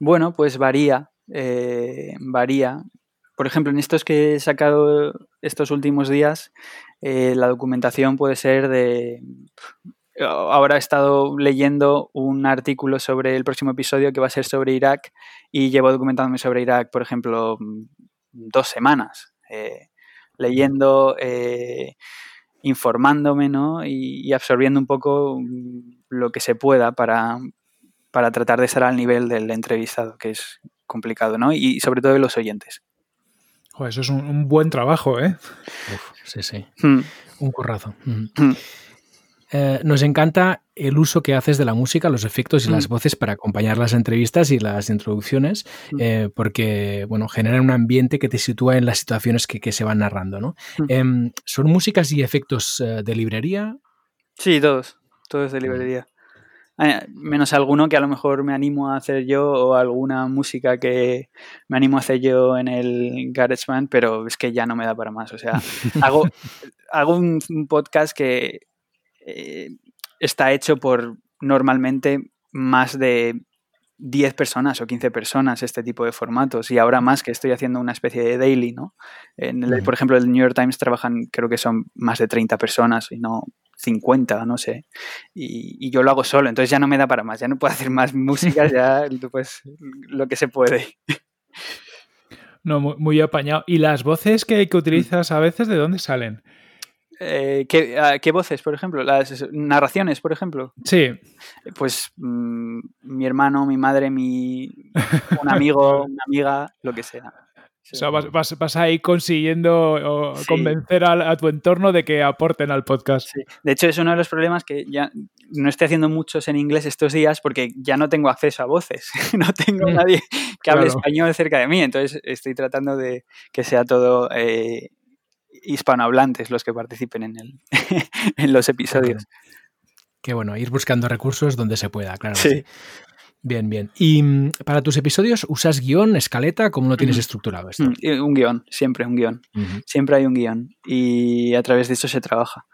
Bueno, pues varía. Eh, varía. Por ejemplo, en estos que he sacado estos últimos días, eh, la documentación puede ser de. Ahora he estado leyendo un artículo sobre el próximo episodio que va a ser sobre Irak y llevo documentándome sobre Irak, por ejemplo, dos semanas. Eh, leyendo, eh, informándome ¿no? y, absorbiendo un poco lo que se pueda para, para tratar de estar al nivel del entrevistado, que es complicado, ¿no? Y sobre todo de los oyentes. eso es un, buen trabajo, ¿eh? sí, sí. Hmm. Un currazo. Hmm. Eh, nos encanta el uso que haces de la música, los efectos y las Mm. voces para acompañar las entrevistas y las introducciones, Mm. eh, porque bueno, generan un ambiente que te sitúa en las situaciones que, que se van narrando. ¿no? Mm. Em, ¿Son músicas y efectos eh, de librería? Sí, todos, todos de librería. Menos alguno que a lo mejor me animo a hacer yo o alguna música que me animo a hacer yo en el GarageBand, pero es que ya no me da para más. O sea, hago, hago un, un podcast que eh, está hecho por normalmente más de 10 personas o 15 personas este tipo de formatos y ahora más que estoy haciendo una especie de daily, ¿no? En el- por ejemplo, el New York Times trabajan, creo que son más de 30 personas y no 50, no sé. Y, y yo lo hago solo, entonces ya no me da para más, ya no puedo hacer más música, ya pues lo que se puede. No, muy, muy apañado. ¿Y las voces que, que utilizas a veces de dónde salen? Eh, ¿qué, ah, qué voces, por ejemplo? Las narraciones, por ejemplo. Sí, Pues mm, mi hermano, mi madre, mi un amigo, una amiga, lo que sea. Sí. o sea, vas, vas- vas ahí consiguiendo o, Sí. convencer a, tu entorno de que aporten al podcast. Sí. De hecho, es uno de los problemas que ya no estoy haciendo muchos en inglés estos días porque ya no tengo acceso a voces. no tengo Mm, nadie que hable claro. español cerca de mí. Entonces, estoy tratando de que sea todo eh, hispanohablantes los que participen en, el, en los episodios. Qué bueno, ir buscando recursos donde se pueda, claro. Sí. sí. Bien, bien. ¿Y mm, para tus episodios usas guion, escaleta? ¿Cómo lo tienes estructurado esto? Mm, y Un guion, siempre un guion. Siempre hay un guion y a través de eso se trabaja.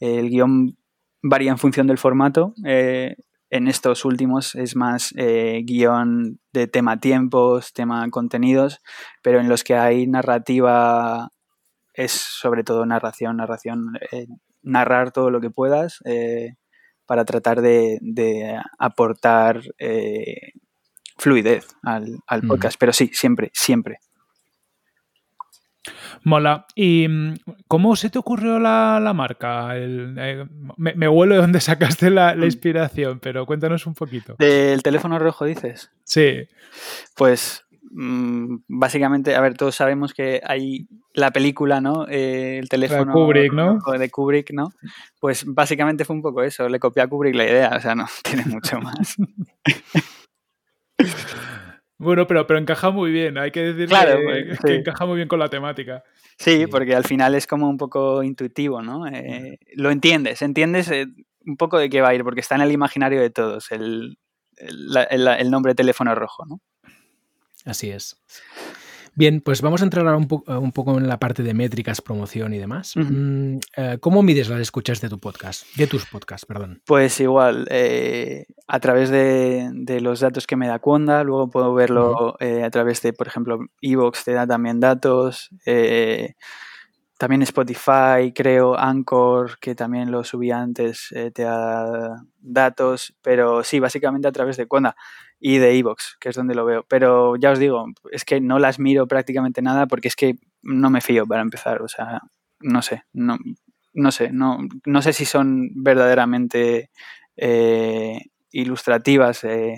El guion varía en función del formato. eh, en estos últimos es más eh, guion de tema tiempos, tema contenidos, pero en los que hay narrativa es sobre todo narración, narración, eh, narrar todo lo que puedas eh, para tratar de, de aportar eh, fluidez al, podcast. Pero sí, siempre, siempre. Mola. ¿Y mm, cómo se te ocurrió la, la marca? El, me, me huelo de dónde sacaste la, la inspiración, pero cuéntanos un poquito. Del teléfono rojo dices. Sí, Pues básicamente, a ver, todos sabemos que hay la película, ¿no? Eh, el teléfono Kubrick, ¿no? de Kubrick, ¿no? Pues básicamente fue un poco eso, le copié a Kubrick la idea, o sea, no tiene mucho más. bueno, pero, pero encaja muy bien. Hay que decir Claro, que, pues, que sí. encaja muy bien con la temática. Sí, Sí. porque al final es como un poco intuitivo, ¿no? Eh, lo entiendes, entiendes eh, un poco de qué va a ir, porque está en el imaginario de todos el, el, la- el- el nombre teléfono rojo, ¿no? Así es. Bien, pues vamos a entrar ahora un, po- un poco en la parte de métricas, promoción y demás. Mm, eh, ¿Cómo mides las escuchas de tu podcast? De tus podcasts, perdón. Pues igual, eh, a través de, de los datos que me da Conda, luego puedo verlo eh, a través de, por ejemplo, Evox te da también datos, eh, también Spotify, creo, Anchor, que también lo subí antes, eh, te da datos, pero sí, básicamente a través de Conda y de Evox, que es donde lo veo. Pero ya os digo, es que no las miro prácticamente nada porque es que no me fío para empezar, o sea, no sé, no, no sé, no, no sé si son verdaderamente eh, ilustrativas eh,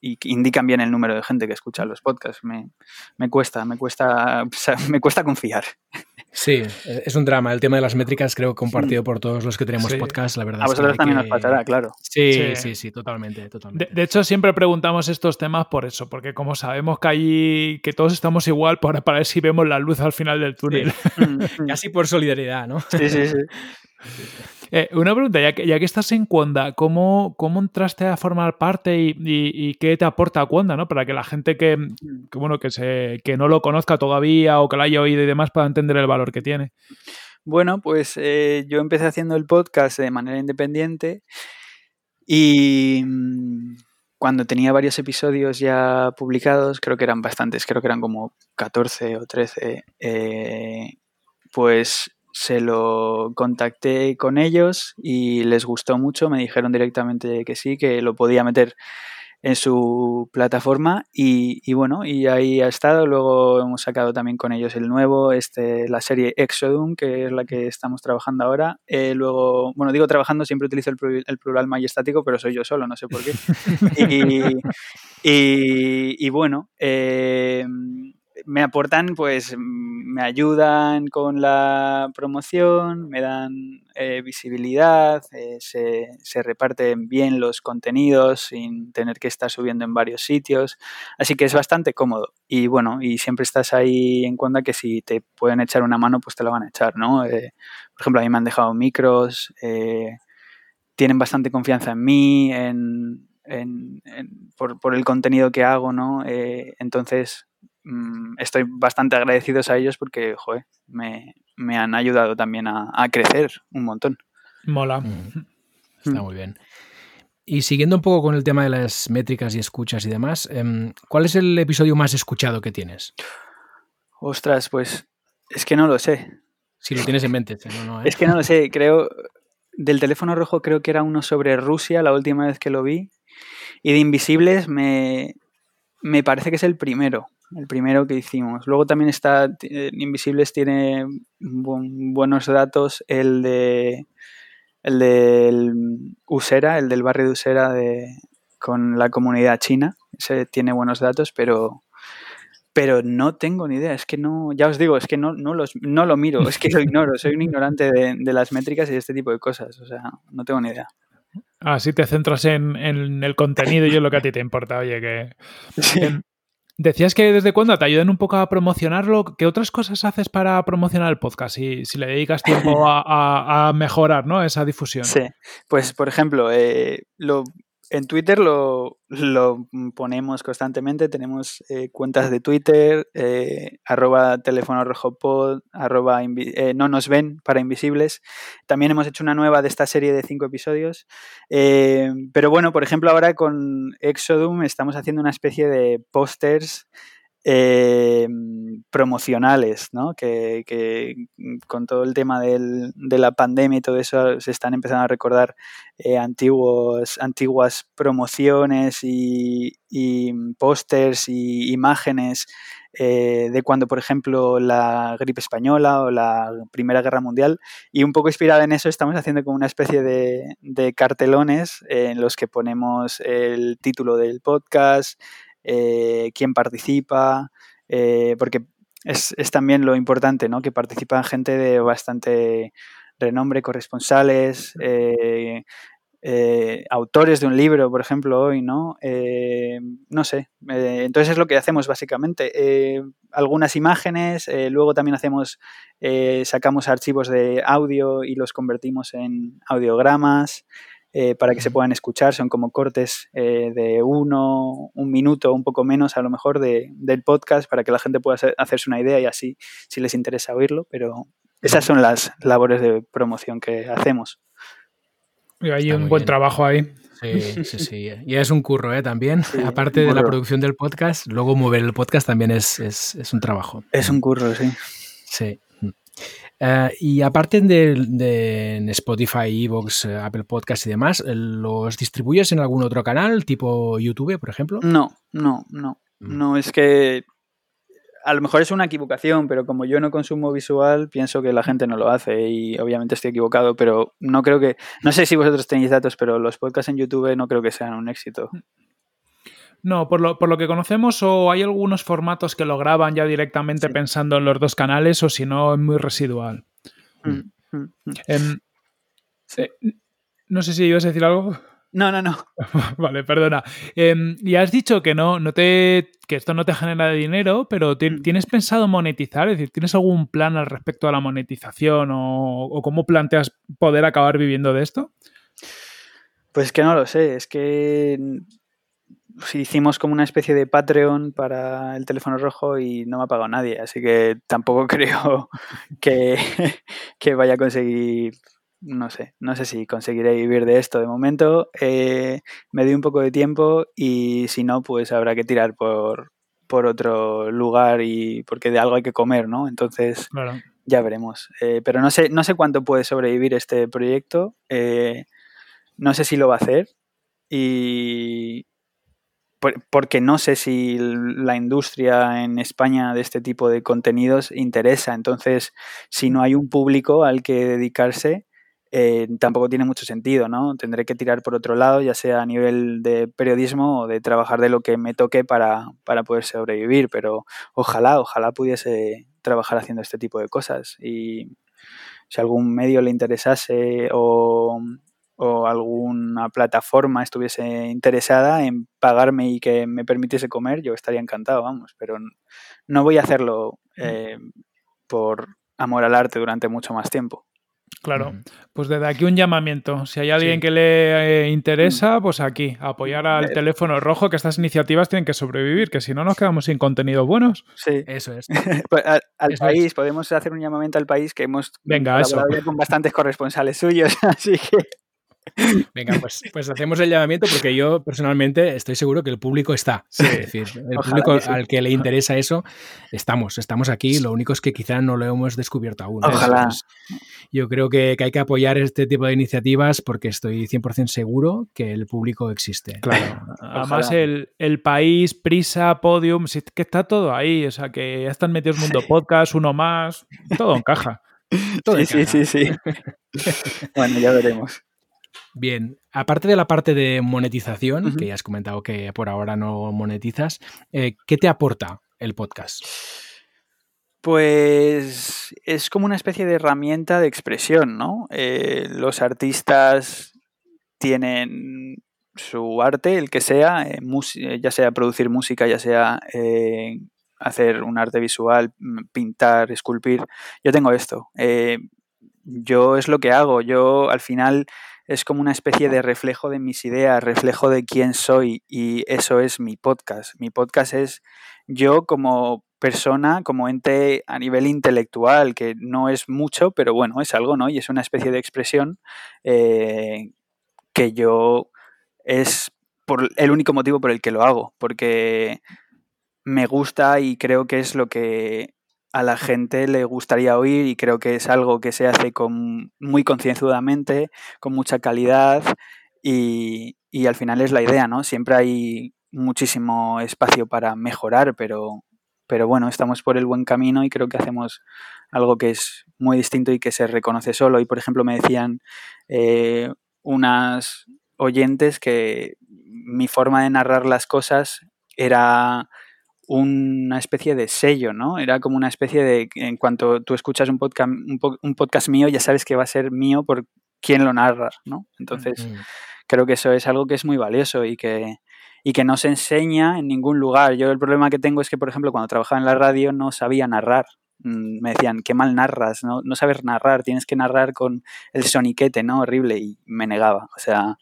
y indican bien el número de gente que escucha los podcasts. Me, me cuesta, me cuesta, me cuesta confiar. Sí, eh, es un drama. El tema de las métricas creo que compartido por todos los que tenemos Sí. podcast, la verdad. A es que vosotros también que- os pasará, claro. Sí, Sí. sí, sí, totalmente, totalmente. De, de hecho, siempre preguntamos estos temas por eso, porque como sabemos que hay que todos estamos igual, para, para ver si vemos la luz al final del túnel. Casi por solidaridad, ¿no? Sí, sí, sí. Eh, una pregunta, ya que, ya que estás en Cuonda, ¿cómo, cómo entraste a formar parte y, y- y qué te aporta Cuonda, ¿no? Para que la gente que, que, bueno, que, se, que no lo conozca todavía o que lo haya oído y demás pueda entender el valor que tiene. Bueno, pues eh, yo empecé haciendo el podcast de manera independiente y mm, cuando tenía varios episodios ya publicados, creo que eran bastantes, creo que eran como 14 o 13, eh, pues se lo contacté con ellos y les gustó mucho, me dijeron directamente que sí, que lo podía meter en su plataforma y, y bueno, y ahí ha estado. Luego hemos sacado también con ellos el nuevo, este, la serie Exodum, que es la que estamos trabajando ahora. Eh, luego, bueno, digo trabajando, siempre utilizo el, plur- el plural majestático, pero soy yo solo, no sé por qué. y, y- y bueno, eh, me aportan, pues me ayudan con la promoción, me dan eh, visibilidad, eh, se, se, reparten bien los contenidos sin tener que estar subiendo en varios sitios. Así que es bastante cómodo. Y bueno, y siempre estás ahí en cuenta que si te pueden echar una mano, pues te la van a echar, ¿no? Eh, por ejemplo, a mí me han dejado micros, tienen bastante confianza en mí, en, por, por, el contenido que hago, ¿no? entonces, Mm, estoy bastante agradecidos a ellos porque, joder, me, han ayudado también a, crecer un montón. Mola. Mm. Está muy bien. Y siguiendo un poco con el tema de las métricas y escuchas y demás, em, ¿cuál es el episodio más escuchado que tienes? Ostras, pues es que no lo sé. Si lo tienes en mente. ¿eh? Es que no lo sé, creo, del teléfono rojo creo que era uno sobre Rusia la última vez que lo vi. Y de Invisibles me, me parece que es el primero el primero que hicimos. Luego también está, Invisibles tiene buenos datos, el de el del Usera, el del barrio de Usera de, con la comunidad china. Ese tiene buenos datos, pero pero no tengo ni idea. Es que no, ya os digo, es que no, no, los, no lo miro, es que lo ignoro. Soy un ignorante de, las métricas y de este tipo de cosas. O sea, no tengo ni idea. Ah, sí te centras en, el contenido y en lo que a ti te importa. Oye, que, Decías que desde cuándo te ayudan un poco a promocionarlo. ¿Qué otras cosas haces para promocionar el podcast? Si, si le dedicas tiempo a, mejorar ¿no? esa difusión. Sí, pues por ejemplo, eh, lo, en Twitter lo, ponemos constantemente, tenemos eh, cuentas de Twitter, eh, arroba teléfono rojo pod, arroba eh, no nos ven para invisibles. También hemos hecho una nueva de esta serie de cinco episodios. pero bueno, por ejemplo, ahora con Exodum estamos haciendo una especie de pósters eh, promocionales, ¿no? Que, con todo el tema de la pandemia y todo eso se están empezando a recordar eh, antiguos, antiguas promociones y, pósters y imágenes eh, de cuando, por ejemplo, la gripe española o la Primera Guerra Mundial. Y un poco inspirada en eso estamos haciendo como una especie de, de cartelones en los que ponemos el título del podcast, eh, quién participa, eh, porque es, también lo importante, ¿no? Que participan gente de bastante renombre, corresponsales, eh, autores de un libro, por ejemplo, hoy, ¿no? no sé. entonces es lo que hacemos básicamente. algunas imágenes, luego también hacemos, sacamos archivos de audio y los convertimos en audiogramas. Eh, para que se puedan escuchar. Son como cortes eh, de uno, un minuto, un poco menos a lo mejor de, del podcast para que la gente pueda hacerse una idea y así si les interesa oírlo. Pero esas son las labores de promoción que hacemos. Y hay un buen trabajo ahí. Sí, sí, sí. Y es un curro, ¿eh? También. Aparte de la producción del podcast, luego mover el podcast también es, es, es un trabajo. Es un curro, sí. Sí. Eh, y aparte de, Spotify, Evox, eh, Apple Podcast y demás, ¿los distribuyes en algún otro canal, tipo YouTube, por ejemplo? No, no, no. Mm. No, es que a lo mejor es una equivocación, pero como yo no consumo visual, pienso que la gente no lo hace y obviamente estoy equivocado, pero no creo que, no sé si vosotros tenéis datos, pero los podcasts en YouTube no creo que sean un éxito. No, por lo, por lo que conocemos, o hay algunos formatos que lo graban ya directamente pensando en los dos canales, o si no, es muy residual. Mm, mm, mm. Em, eh, no sé si ibas a decir algo. No, no, no. vale, perdona. Em, y has dicho que no, no te, que esto no te genera dinero, pero ¿tienes pensado monetizar? Es decir, ¿tienes algún plan al respecto a la monetización o, o cómo planteas poder acabar viviendo de esto? Pues que no lo sé, es que hicimos como una especie de Patreon para el teléfono rojo y no me ha pagado nadie, así que tampoco creo que, que vaya a conseguir, no sé, no sé si conseguiré vivir de esto de momento. Eh, me doy un poco de tiempo y si no, pues habrá que tirar por, por otro lugar y porque de algo hay que comer, ¿no? Entonces ya veremos. Eh, pero no sé, no sé cuánto puede sobrevivir este proyecto. Eh, no sé si lo va a hacer. Y, porque no sé si la industria en España de este tipo de contenidos interesa. Entonces, si no hay un público al que dedicarse, eh, tampoco tiene mucho sentido, ¿no? Tendré que tirar por otro lado, ya sea a nivel de periodismo o de trabajar de lo que me toque para, para poder sobrevivir, pero ojalá, ojalá pudiese trabajar haciendo este tipo de cosas y si algún medio le interesase o, o alguna plataforma estuviese interesada en pagarme y que me permitiese comer, yo estaría encantado, vamos, pero no voy a hacerlo eh, por amor al arte durante mucho más tiempo. Claro, pues desde aquí un llamamiento. Si hay alguien que le eh, interesa, pues aquí, apoyar al Eh. teléfono rojo, que estas iniciativas tienen que sobrevivir, que si no nos quedamos sin contenidos buenos. Sí. Eso es. Pues, al, al Eso es. país, podemos hacer un llamamiento al país que hemos Venga, eso. con bastantes corresponsales suyos, así que Venga, pues, pues hacemos el llamamiento porque yo personalmente estoy seguro que el público está. Es decir, el Ojalá público que sí. al que le interesa eso, estamos, estamos aquí. Lo único es que quizá no lo hemos descubierto aún. Ojalá. Yo creo que, que hay que apoyar este tipo de iniciativas porque estoy 100% seguro que el público existe. Claro. Además, el, el país, Prisa, Podium, que está todo ahí. O sea, que ya están metidos Mundo Podcast, uno más, todo encaja. Todo sí, sí, encaja. sí, sí. bueno, ya veremos. Bien, aparte de la parte de monetización, que ya has comentado que por ahora no monetizas, eh, ¿qué te aporta el podcast? Pues es como una especie de herramienta de expresión, ¿no? Eh, los artistas tienen su arte, el que sea, eh, ya sea producir música, ya sea hacer un arte visual, mm, pintar, esculpir. Yo tengo esto. yo es lo que hago. Yo al final es como una especie de reflejo de mis ideas, reflejo de quién soy y eso es mi podcast. Mi podcast es yo como persona, como ente a nivel intelectual, que no es mucho, pero bueno, es algo, ¿no? Y es una especie de expresión eh, que yo es por el único motivo por el que lo hago, porque me gusta y creo que es lo que a la gente le gustaría oír y creo que es algo que se hace con muy concienzudamente, con mucha calidad y, y al final es la idea, ¿no? Siempre hay muchísimo espacio para mejorar, pero, pero bueno, estamos por el buen camino y creo que hacemos algo que es muy distinto y que se reconoce solo. Y por ejemplo me decían eh, unas oyentes que mi forma de narrar las cosas era una especie de sello, ¿no? Era como una especie de, en cuanto tú escuchas un podcast, un, po- un podcast mío, ya sabes que va a ser mío por quién lo narra, ¿no? Entonces, creo que eso es algo que es muy valioso y que, y que no se enseña en ningún lugar. Yo el problema que tengo es que, por ejemplo, cuando trabajaba en la radio no sabía narrar. Mm, Me decían, qué mal narras, no, no sabes narrar, tienes que narrar con el soniquete, ¿no? Horrible. Y me negaba, o sea,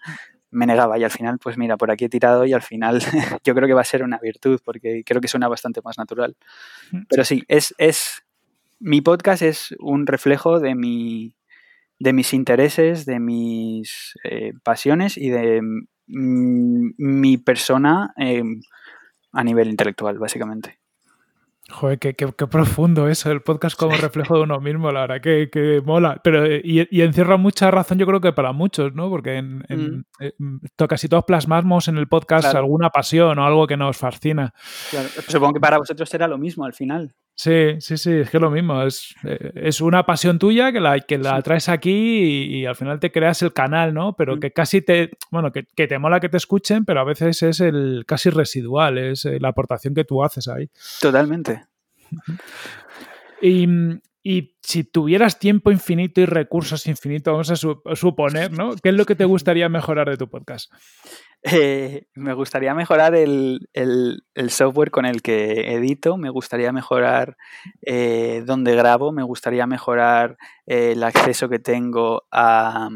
me negaba. Y al final, pues mira, por aquí he tirado y al final yo creo que va a ser una virtud porque creo que suena bastante más natural. Pero sí, es, es mi podcast es un reflejo de mi de mis intereses, de mis eh, pasiones y de mm, mi persona eh, a nivel intelectual, básicamente. Joder, qué, qué- qué profundo eso, el podcast como reflejo de uno mismo, la verdad, que, que mola. Pero, y, y encierra mucha razón, yo creo que para muchos, ¿no? Porque en, en- eh, casi todos plasmamos en el podcast Claro. alguna pasión o algo que nos fascina. Claro, Supongo que para vosotros será lo mismo al final. Sí, sí, sí, es que es lo mismo. Es, eh, es una pasión tuya que la, que la traes aquí y, y al final te creas el canal, ¿no? Pero Mm. que casi te. Bueno, que, que te mola que te escuchen, pero a veces es el casi residual, es eh, la aportación que tú haces ahí. Totalmente. Y, y si tuvieras tiempo infinito y recursos infinitos, vamos a su- suponer, ¿no? ¿Qué es lo que te gustaría mejorar de tu podcast? Eh, me gustaría mejorar el, software con el que edito, me gustaría mejorar eh, dónde grabo, me gustaría mejorar eh, el acceso que tengo a,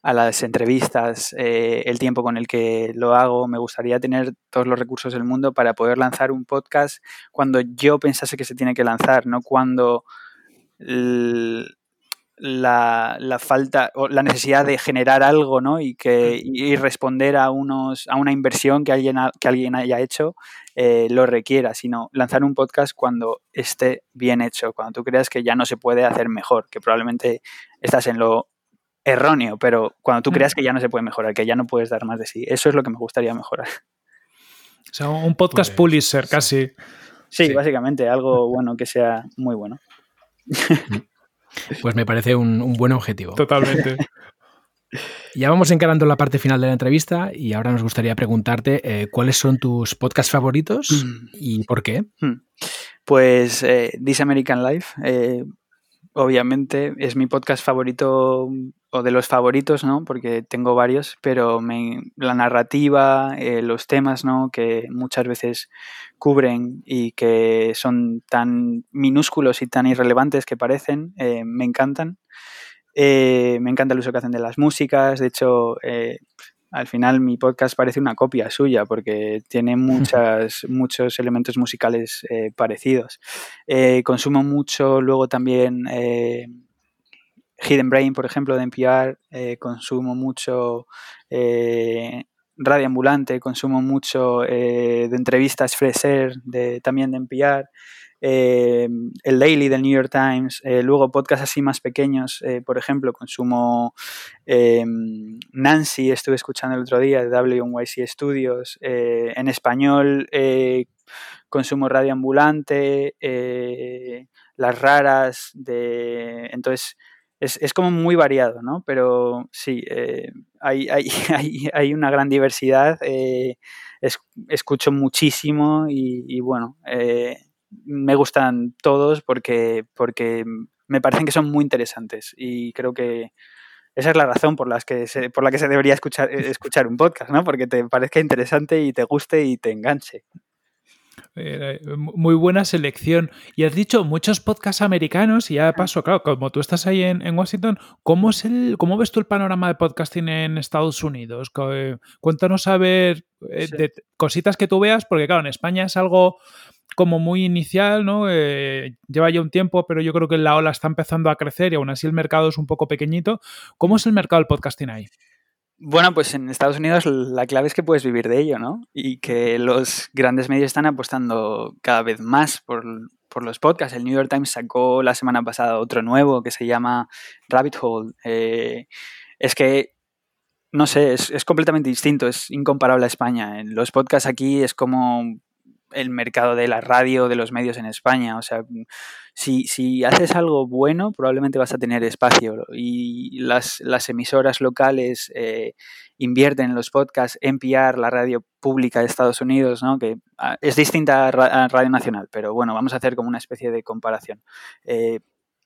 a las entrevistas, el tiempo con el que lo hago, me gustaría tener todos los recursos del mundo para poder lanzar un podcast cuando yo pensase que se tiene que lanzar, no cuando la, la falta o la necesidad de generar algo ¿no? y, que, y responder a, unos, a una inversión que alguien, ha- que alguien haya hecho eh, lo requiera, sino lanzar un podcast cuando esté bien hecho, cuando tú creas que ya no se puede hacer mejor, que probablemente estás en lo erróneo, pero cuando tú Mm. creas que ya no se puede mejorar, que ya no puedes dar más de sí, eso es lo que me gustaría mejorar. O sea, un podcast Pues- Pulitzer casi. Sí, Sí. básicamente, algo bueno que sea muy bueno. Pues me parece un, un buen objetivo. Totalmente. Ya vamos encarando la parte final de la entrevista y ahora nos gustaría preguntarte eh, cuáles son tus podcasts favoritos Mm. y por qué. Hmm. Pues eh, This American Life, eh, obviamente, es mi podcast favorito o de los favoritos, ¿no? Porque tengo varios, pero me- la narrativa, eh, los temas, ¿no? Que muchas veces cubren y que son tan minúsculos y tan irrelevantes que parecen, eh, me encantan. Eh, me encanta el uso que hacen de las músicas. De hecho, eh, al final mi podcast parece una copia suya porque tiene muchas, muchos elementos musicales eh, parecidos. Eh, consumo mucho luego también eh, Hidden Brain, por ejemplo, de NPR. consumo mucho Radio Ambulante. Consumo mucho de entrevistas Fresh Air, de, también de NPR eh, el Daily del New York Times, eh, luego podcasts así más pequeños, eh, por ejemplo, consumo Nancy, estuve escuchando el otro día de WNYC Studios, en español consumo Radio Ambulante, Las Raras, de, entonces es, es, como muy variado, ¿no? Pero sí, hay, hay, hay, hay, una gran diversidad, es, escucho muchísimo y, y bueno, eh, me gustan todos porque, porque me parecen que son muy interesantes y creo que esa es la razón por, las que se, por la que se debería escuchar, escuchar un podcast, ¿no? Porque te parezca interesante y te guste y te enganche. Eh, muy buena selección. Y has dicho muchos podcasts americanos, y ya de paso, claro, como tú estás ahí en, en Washington, ¿cómo, es el, ¿cómo ves tú el panorama de podcasting en Estados Unidos? Cuéntanos a ver eh, sí. de cositas que tú veas, porque claro, en España es algo como muy inicial, ¿no? Eh, lleva ya un tiempo, pero yo creo que la ola está empezando a crecer y aún así el mercado es un poco pequeñito. ¿Cómo es el mercado del podcasting ahí? Bueno, pues en Estados Unidos la clave es que puedes vivir de ello, ¿no? Y que los grandes medios están apostando cada vez más por, por los podcasts. El New York Times sacó la semana pasada otro nuevo que se llama Rabbit Hole. Eh, es que, no sé, es, es completamente distinto, es incomparable a España. Los podcasts aquí es como el mercado de la radio, de los medios en España. O sea, si, si, haces algo bueno, probablemente vas a tener espacio. Y las, las emisoras locales eh, invierten en los podcasts, NPR, la radio pública de Estados Unidos, ¿no? que ah, es distinta a, Radio Nacional, pero bueno, vamos a hacer como una especie de comparación. Eh,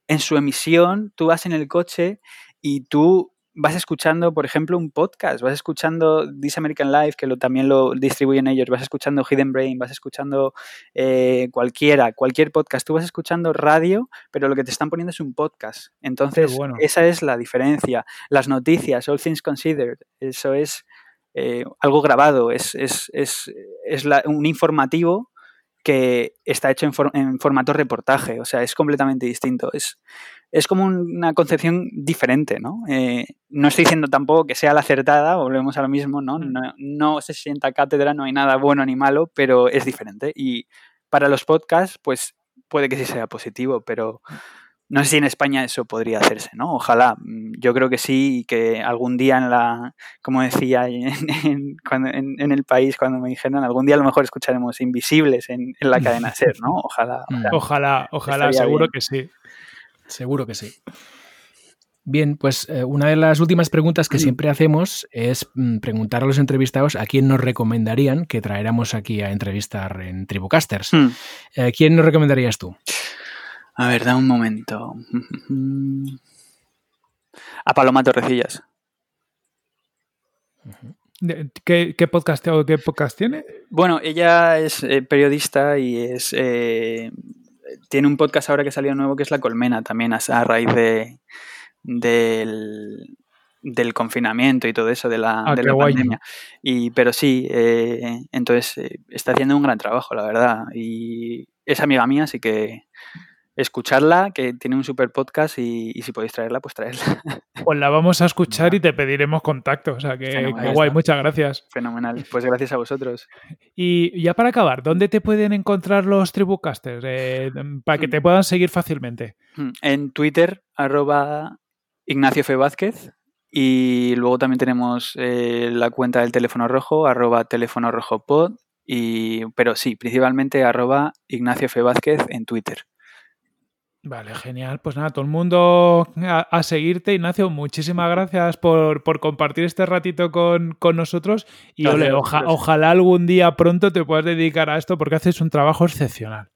en su emisión, tú vas en el coche y tú vas escuchando, por ejemplo, un podcast, vas escuchando This American Life, que lo, también lo distribuyen ellos, vas escuchando Hidden Brain, vas escuchando eh, cualquiera, cualquier podcast, tú vas escuchando radio, pero lo que te están poniendo es un podcast. Entonces, bueno. esa es la diferencia. Las noticias, All Things Considered, eso es eh, algo grabado, es, es, es, es la, un informativo que está hecho en, for en, formato reportaje, o sea, es completamente distinto. Es, es como una concepción diferente, ¿no? Eh, no estoy diciendo tampoco que sea la acertada, volvemos a lo mismo, ¿no? No, no se sienta cátedra, no hay nada bueno ni malo, pero es diferente. Y para los podcasts, pues puede que sí sea positivo, pero no sé si en España eso podría hacerse, ¿no? Ojalá. Yo creo que sí y que algún día en la, como decía en, en, cuando, en, en el país cuando me dijeron, algún día a lo mejor escucharemos Invisibles en, la cadena SER, ¿no? Ojalá. Ojalá, ojalá, ojalá seguro bien. que sí. Seguro que sí. Bien, pues eh, una de las últimas preguntas que siempre hacemos es mm, preguntar a los entrevistados a quién nos recomendarían que traéramos aquí a entrevistar en Tribucasters. Hmm. Eh, ¿Quién nos recomendarías tú? A ver, da un momento. A Paloma Torrecillas. ¿Qué, qué, podcast, ¿Qué podcast tiene? Bueno, ella es eh, periodista y es eh, tiene un podcast ahora que salió nuevo que es La Colmena, también a, a raíz de, del, del, confinamiento y todo eso, de la, ah, de la pandemia. Y, pero sí, eh, entonces eh, está haciendo un gran trabajo, la verdad. Y es amiga mía, así que escucharla, que tiene un super podcast y, y, si podéis traerla, pues traerla. Pues la vamos a escuchar y te pediremos contacto. O sea que, que guay, muchas gracias. Fenomenal. Pues gracias a vosotros. Y ya para acabar, ¿dónde te pueden encontrar los Tribucasters? Eh, para que te puedan seguir fácilmente. En Twitter, arroba Ignacio F. Vázquez. Y luego también tenemos eh, la cuenta del teléfono rojo, arroba teléfono rojo pod. Y, pero sí, principalmente arroba Ignacio F. Vázquez en Twitter. Vale, genial. Pues nada, todo el mundo a, seguirte. Ignacio, muchísimas gracias por, compartir este ratito con, nosotros. Y ole, ojalá algún día pronto te puedas dedicar a esto porque haces un trabajo excepcional.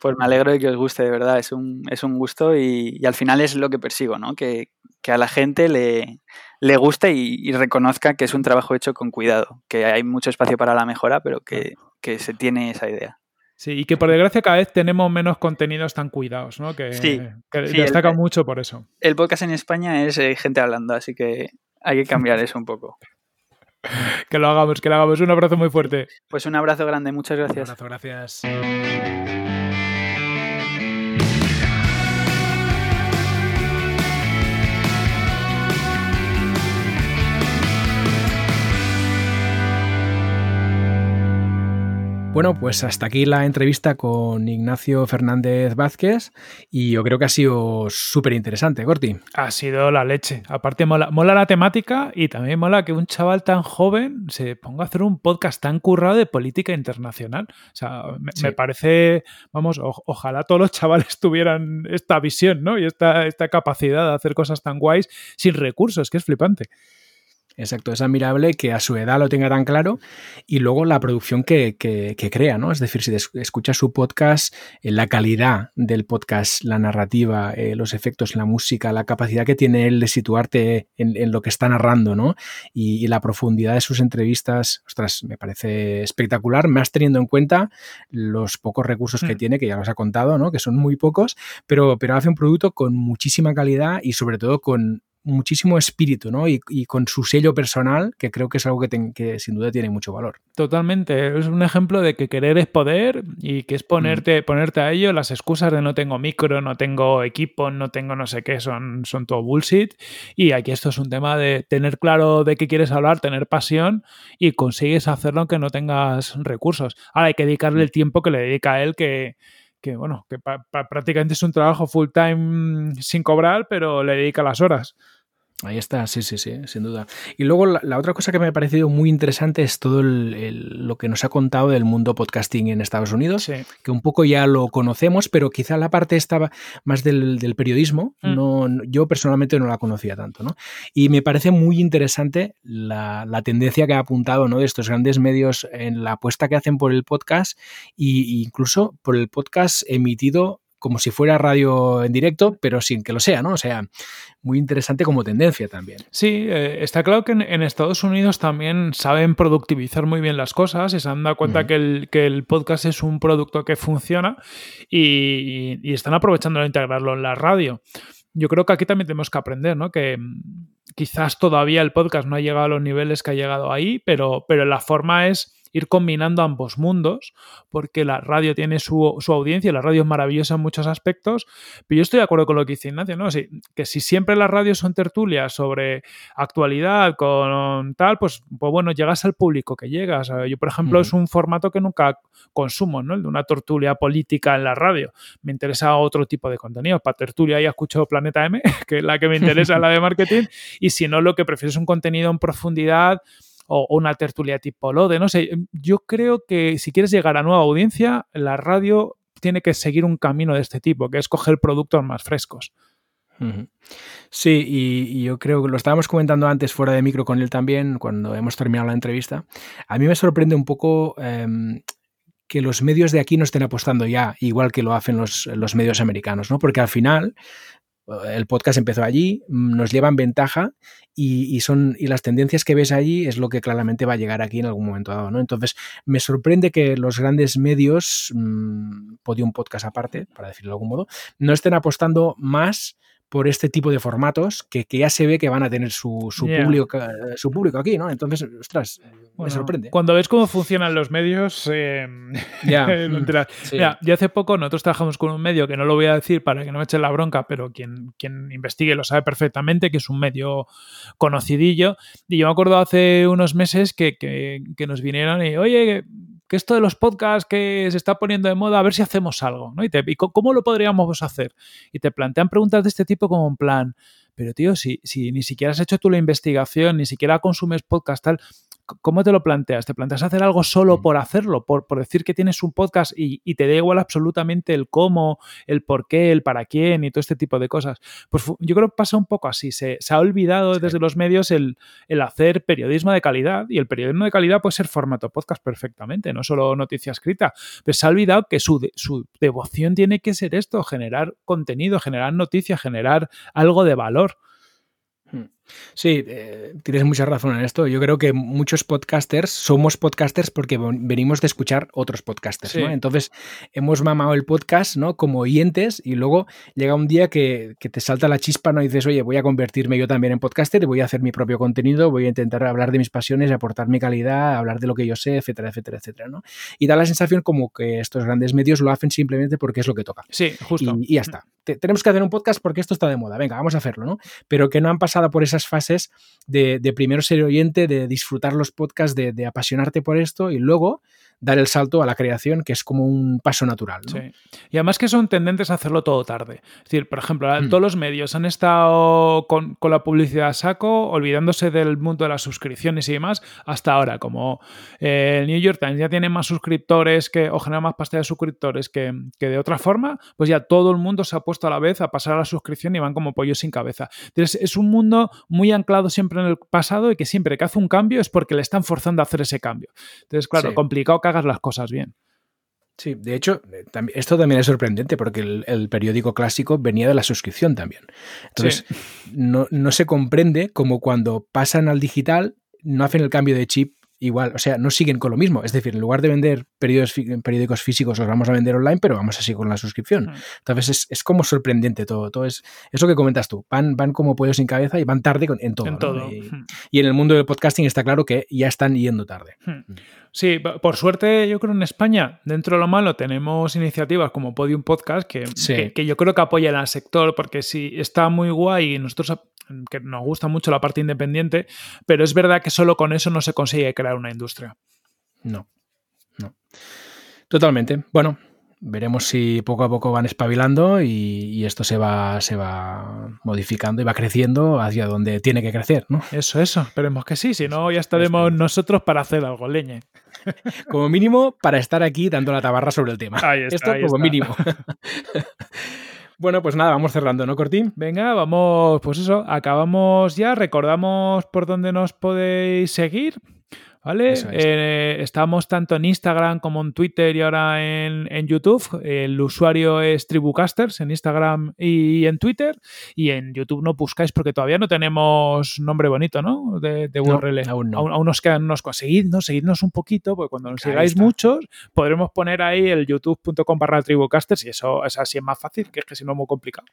Pues me alegro de que os guste, de verdad. Es un, es un gusto y, al final es lo que persigo, ¿no? Que, a la gente le, le guste y, reconozca que es un trabajo hecho con cuidado, que hay mucho espacio para la mejora, pero que, que se tiene esa idea. Sí, y que por desgracia cada vez tenemos menos contenidos tan cuidados, ¿no? Que, sí, destaca mucho por eso. El podcast en España es eh, gente hablando, así que hay que cambiar eso un poco. que lo hagamos, que lo hagamos. Un abrazo muy fuerte. Pues un abrazo grande, muchas gracias. Un abrazo, gracias. Bueno, pues hasta aquí la entrevista con Ignacio Fernández Vázquez y yo creo que ha sido súper interesante, Corti. Ha sido la leche. Aparte mola, mola la temática y también mola que un chaval tan joven se ponga a hacer un podcast tan currado de política internacional. O sea, me, parece, vamos, ojalá todos los chavales tuvieran esta visión, ¿no? Y esta, esta capacidad de hacer cosas tan guays sin recursos, que es flipante. Exacto, es admirable que a su edad lo tenga tan claro y luego la producción que, crea, ¿no? Es decir, si escuchas su podcast, eh, la calidad del podcast, la narrativa, eh, los efectos, la música, la capacidad que tiene él de situarte en, lo que está narrando, ¿no? Y, la profundidad de sus entrevistas, ostras, me parece espectacular, más teniendo en cuenta los pocos recursos que mm. tiene, que ya los ha contado, ¿no? Que son muy pocos, pero, pero hace un producto con muchísima calidad y sobre todo con muchísimo espíritu, ¿no? Y, con su sello personal, que creo que es algo que, sin duda tiene mucho valor. Totalmente. Es un ejemplo de que querer es poder y que es ponerte, ponerte a ello. Las excusas de no tengo micro, no tengo equipo, no tengo no sé qué, son, son todo bullshit. Y aquí esto es un tema de tener claro de qué quieres hablar, tener pasión y consigues hacerlo aunque no tengas recursos. Ahora hay que dedicarle el tiempo que le dedica a él, que que bueno, que prácticamente es un trabajo full time sin cobrar, pero le dedica las horas. Ahí está, sí, sí, sí, sin duda. Y luego la, otra cosa que me ha parecido muy interesante es todo lo que nos ha contado del mundo podcasting en Estados Unidos, que un poco ya lo conocemos, pero quizá la parte estaba más del, periodismo, mm. no, yo personalmente no la conocía tanto, ¿no? Y me parece muy interesante la, tendencia que ha apuntado ¿no? de estos grandes medios en la apuesta que hacen por el podcast e incluso por el podcast emitido como si fuera radio en directo, pero sin que lo sea, ¿no? O sea, muy interesante como tendencia también. Sí, eh, está claro que en, Estados Unidos también saben productivizar muy bien las cosas y se han dado cuenta que, el, que, el, podcast es un producto que funciona y, y, están aprovechando de integrarlo en la radio. Yo creo que aquí también tenemos que aprender, ¿no? Que mm, quizás todavía el podcast no ha llegado a los niveles que ha llegado ahí, pero, pero la forma es ir combinando ambos mundos, porque la radio tiene su, audiencia, la radio es maravillosa en muchos aspectos, pero yo estoy de acuerdo con lo que dice Ignacio, ¿no? que si siempre las radios son tertulias sobre actualidad, con tal, pues, pues bueno, llegas al público que llegas. Yo, por ejemplo, es un formato que nunca consumo, ¿no? El de una tertulia política en la radio. Me interesa otro tipo de contenido. Para tertulia ya escucho Planeta M, que es la que me interesa, la de marketing, y si no, lo que prefiero es un contenido en profundidad o una tertulia tipo Lode, no sé, yo creo que si quieres llegar a nueva audiencia, la radio tiene que seguir un camino de este tipo, que es coger productos más frescos. Sí, y, yo creo que lo estábamos comentando antes fuera de micro con él también, cuando hemos terminado la entrevista. A mí me sorprende un poco em, que los medios de aquí no estén apostando ya, igual que lo hacen los, los medios americanos, ¿no? Porque al final el podcast empezó allí, mm, nos llevan ventaja y, son, y las tendencias que ves allí es lo que claramente va a llegar aquí en algún momento dado. ¿no? Entonces, me sorprende que los grandes medios, mmm, Podium Podcast aparte, para decirlo de algún modo, no estén apostando más por este tipo de formatos que, ya se ve que van a tener su, público, su público aquí, ¿no? Entonces, ostras, me sorprende. Cuando ves cómo funcionan los medios, eh, ya. yo hace poco nosotros trabajamos con un medio que no lo voy a decir para que no me echen la bronca, pero quien, quien investigue lo sabe perfectamente, que es un medio conocidillo. Y yo me acuerdo hace unos meses que, que nos vinieron y, oye, que esto de los podcasts que se está poniendo de moda, a ver si hacemos algo, ¿no? Y, te, cómo lo podríamos hacer? Y te plantean preguntas de este tipo como en plan, pero tío, si, si ni siquiera has hecho tú la investigación, ni siquiera consumes podcast tal, ¿cómo te lo planteas? ¿Te planteas hacer algo solo por hacerlo? Por, por decir que tienes un podcast y, y, te da igual absolutamente el cómo, el por qué, el para quién y todo este tipo de cosas. Pues yo creo que pasa un poco así. Se, se ha olvidado sí. desde los medios el, el, hacer periodismo de calidad y el periodismo de calidad puede ser formato podcast perfectamente, no solo noticia escrita. Pero se ha olvidado que su, su devoción tiene que ser esto, generar contenido, generar noticias, generar algo de valor. Sí, eh, tienes mucha razón en esto. Yo creo que muchos podcasters somos podcasters porque venimos de escuchar otros podcasters, sí. ¿no? Entonces hemos mamado el podcast, ¿no? Como oyentes y luego llega un día que, que, te salta la chispa, ¿no? Y dices, oye, voy a convertirme yo también en podcaster y voy a hacer mi propio contenido, voy a intentar hablar de mis pasiones, aportar mi calidad, hablar de lo que yo sé, etcétera, etcétera, etcétera, ¿no? Y da la sensación como que estos grandes medios lo hacen simplemente porque es lo que toca. Sí, justo. Y, y ya está. Te, tenemos que hacer un podcast porque esto está de moda. Venga, vamos a hacerlo, ¿no? Pero que no han pasado por esas fases de, de primero ser oyente, de disfrutar los podcasts, de, de, apasionarte por esto y luego dar el salto a la creación, que es como un paso natural. ¿no? Sí. Y además que son tendentes a hacerlo todo tarde. Es decir, por ejemplo, mm. todos los medios han estado con, con, la publicidad a saco, olvidándose del mundo de las suscripciones y demás, hasta ahora, como eh, el New York Times ya tiene más suscriptores que, o genera más pasta de suscriptores que, que, de otra forma, pues ya todo el mundo se ha puesto a la vez a pasar a la suscripción y van como pollos sin cabeza. Entonces, es un mundo muy anclado siempre en el pasado y que siempre que hace un cambio es porque le están forzando a hacer ese cambio. Entonces, claro, sí. complicado que hagas las cosas bien. Sí, de hecho, esto también es sorprendente porque el, el periódico clásico venía de la suscripción también. Entonces, sí. no, no se comprende como cuando pasan al digital no hacen el cambio de chip igual, o sea, no siguen con lo mismo. Es decir, en lugar de vender periódicos, periódicos físicos, los vamos a vender online, pero vamos así con la suscripción. Mm. Entonces es, es, como sorprendente todo. todo es eso que comentas tú. Van, van como pollos sin cabeza y van tarde con, en todo. En ¿no? todo. Y, mm. y, en el mundo del podcasting está claro que ya están yendo tarde. Mm. Sí, por suerte, yo creo en España, dentro de lo malo, tenemos iniciativas como Podium Podcast que, sí. que, que yo creo que apoyan al sector, porque sí, está muy guay y nosotros que nos gusta mucho la parte independiente, pero es verdad que solo con eso no se consigue crear una industria. No, no. Totalmente. Bueno, veremos si poco a poco van espabilando y, y, esto se va, se va modificando y va creciendo hacia donde tiene que crecer, ¿no? Eso, eso, esperemos que sí, si no ya estaremos nosotros para hacer algo, leñe. Como mínimo, para estar aquí dando la tabarra sobre el tema. Ahí está, esto ahí como está. mínimo. Bueno, pues nada, vamos cerrando, ¿no, Cortín? Venga, vamos, pues eso, acabamos ya, recordamos por dónde nos podéis seguir. ¿Vale? Es. Eh, estamos tanto en Instagram como en Twitter y ahora en, en, YouTube. El usuario es Tribucasters en Instagram y en Twitter. Y en YouTube no buscáis porque todavía no tenemos nombre bonito, ¿no? De, de URL. No, aún, no. Aún, aún, nos quedan unos. Seguidnos, seguidnos un poquito, porque cuando nos sigáis muchos, podremos poner ahí el youtube.com barra Tribucasters y eso es así es más fácil, que es que si no es muy complicado.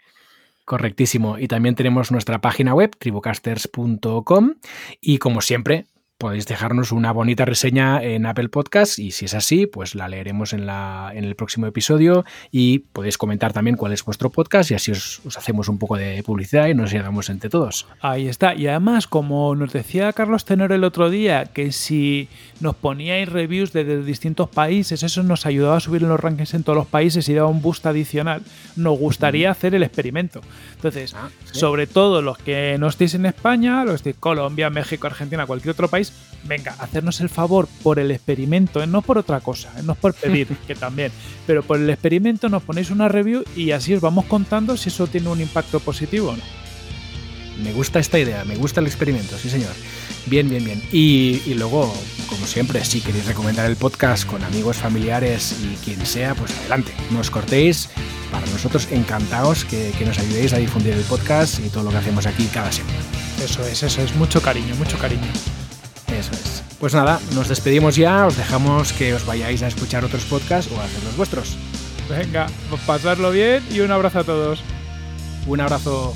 Correctísimo. Y también tenemos nuestra página web, tribucasters.com. Y como siempre, podéis dejarnos una bonita reseña en Apple Podcast y si es así, pues la leeremos en, la, en el próximo episodio y podéis comentar también cuál es vuestro podcast y así os, os, hacemos un poco de publicidad y nos llegamos entre todos. Ahí está. Y además, como nos decía Carlos Tenor el otro día, que si nos poníais reviews de, distintos países, eso nos ayudaba a subir en los rankings en todos los países y daba un boost adicional, nos gustaría hacer el experimento. Entonces, ah, ¿sí? sobre todo los que no estéis en España, los de Colombia, México, Argentina, cualquier otro país, venga, hacernos el favor por el experimento, ¿eh? no por otra cosa, ¿eh? no es por pedir, que también, pero por el experimento nos ponéis una review y así os vamos contando si eso tiene un impacto positivo o no. Me gusta esta idea, me gusta el experimento, sí señor. Bien, bien, bien. Y, y, luego, como siempre, si queréis recomendar el podcast con amigos, familiares y quien sea, pues adelante, no os cortéis. Para nosotros encantados que, que nos ayudéis a difundir el podcast y todo lo que hacemos aquí cada semana. Eso es, eso es, mucho cariño, mucho cariño. Pues nada, nos despedimos ya, os dejamos que os vayáis a escuchar otros podcasts o a hacer los vuestros. Venga, pasarlo bien y un abrazo a todos. Un abrazo.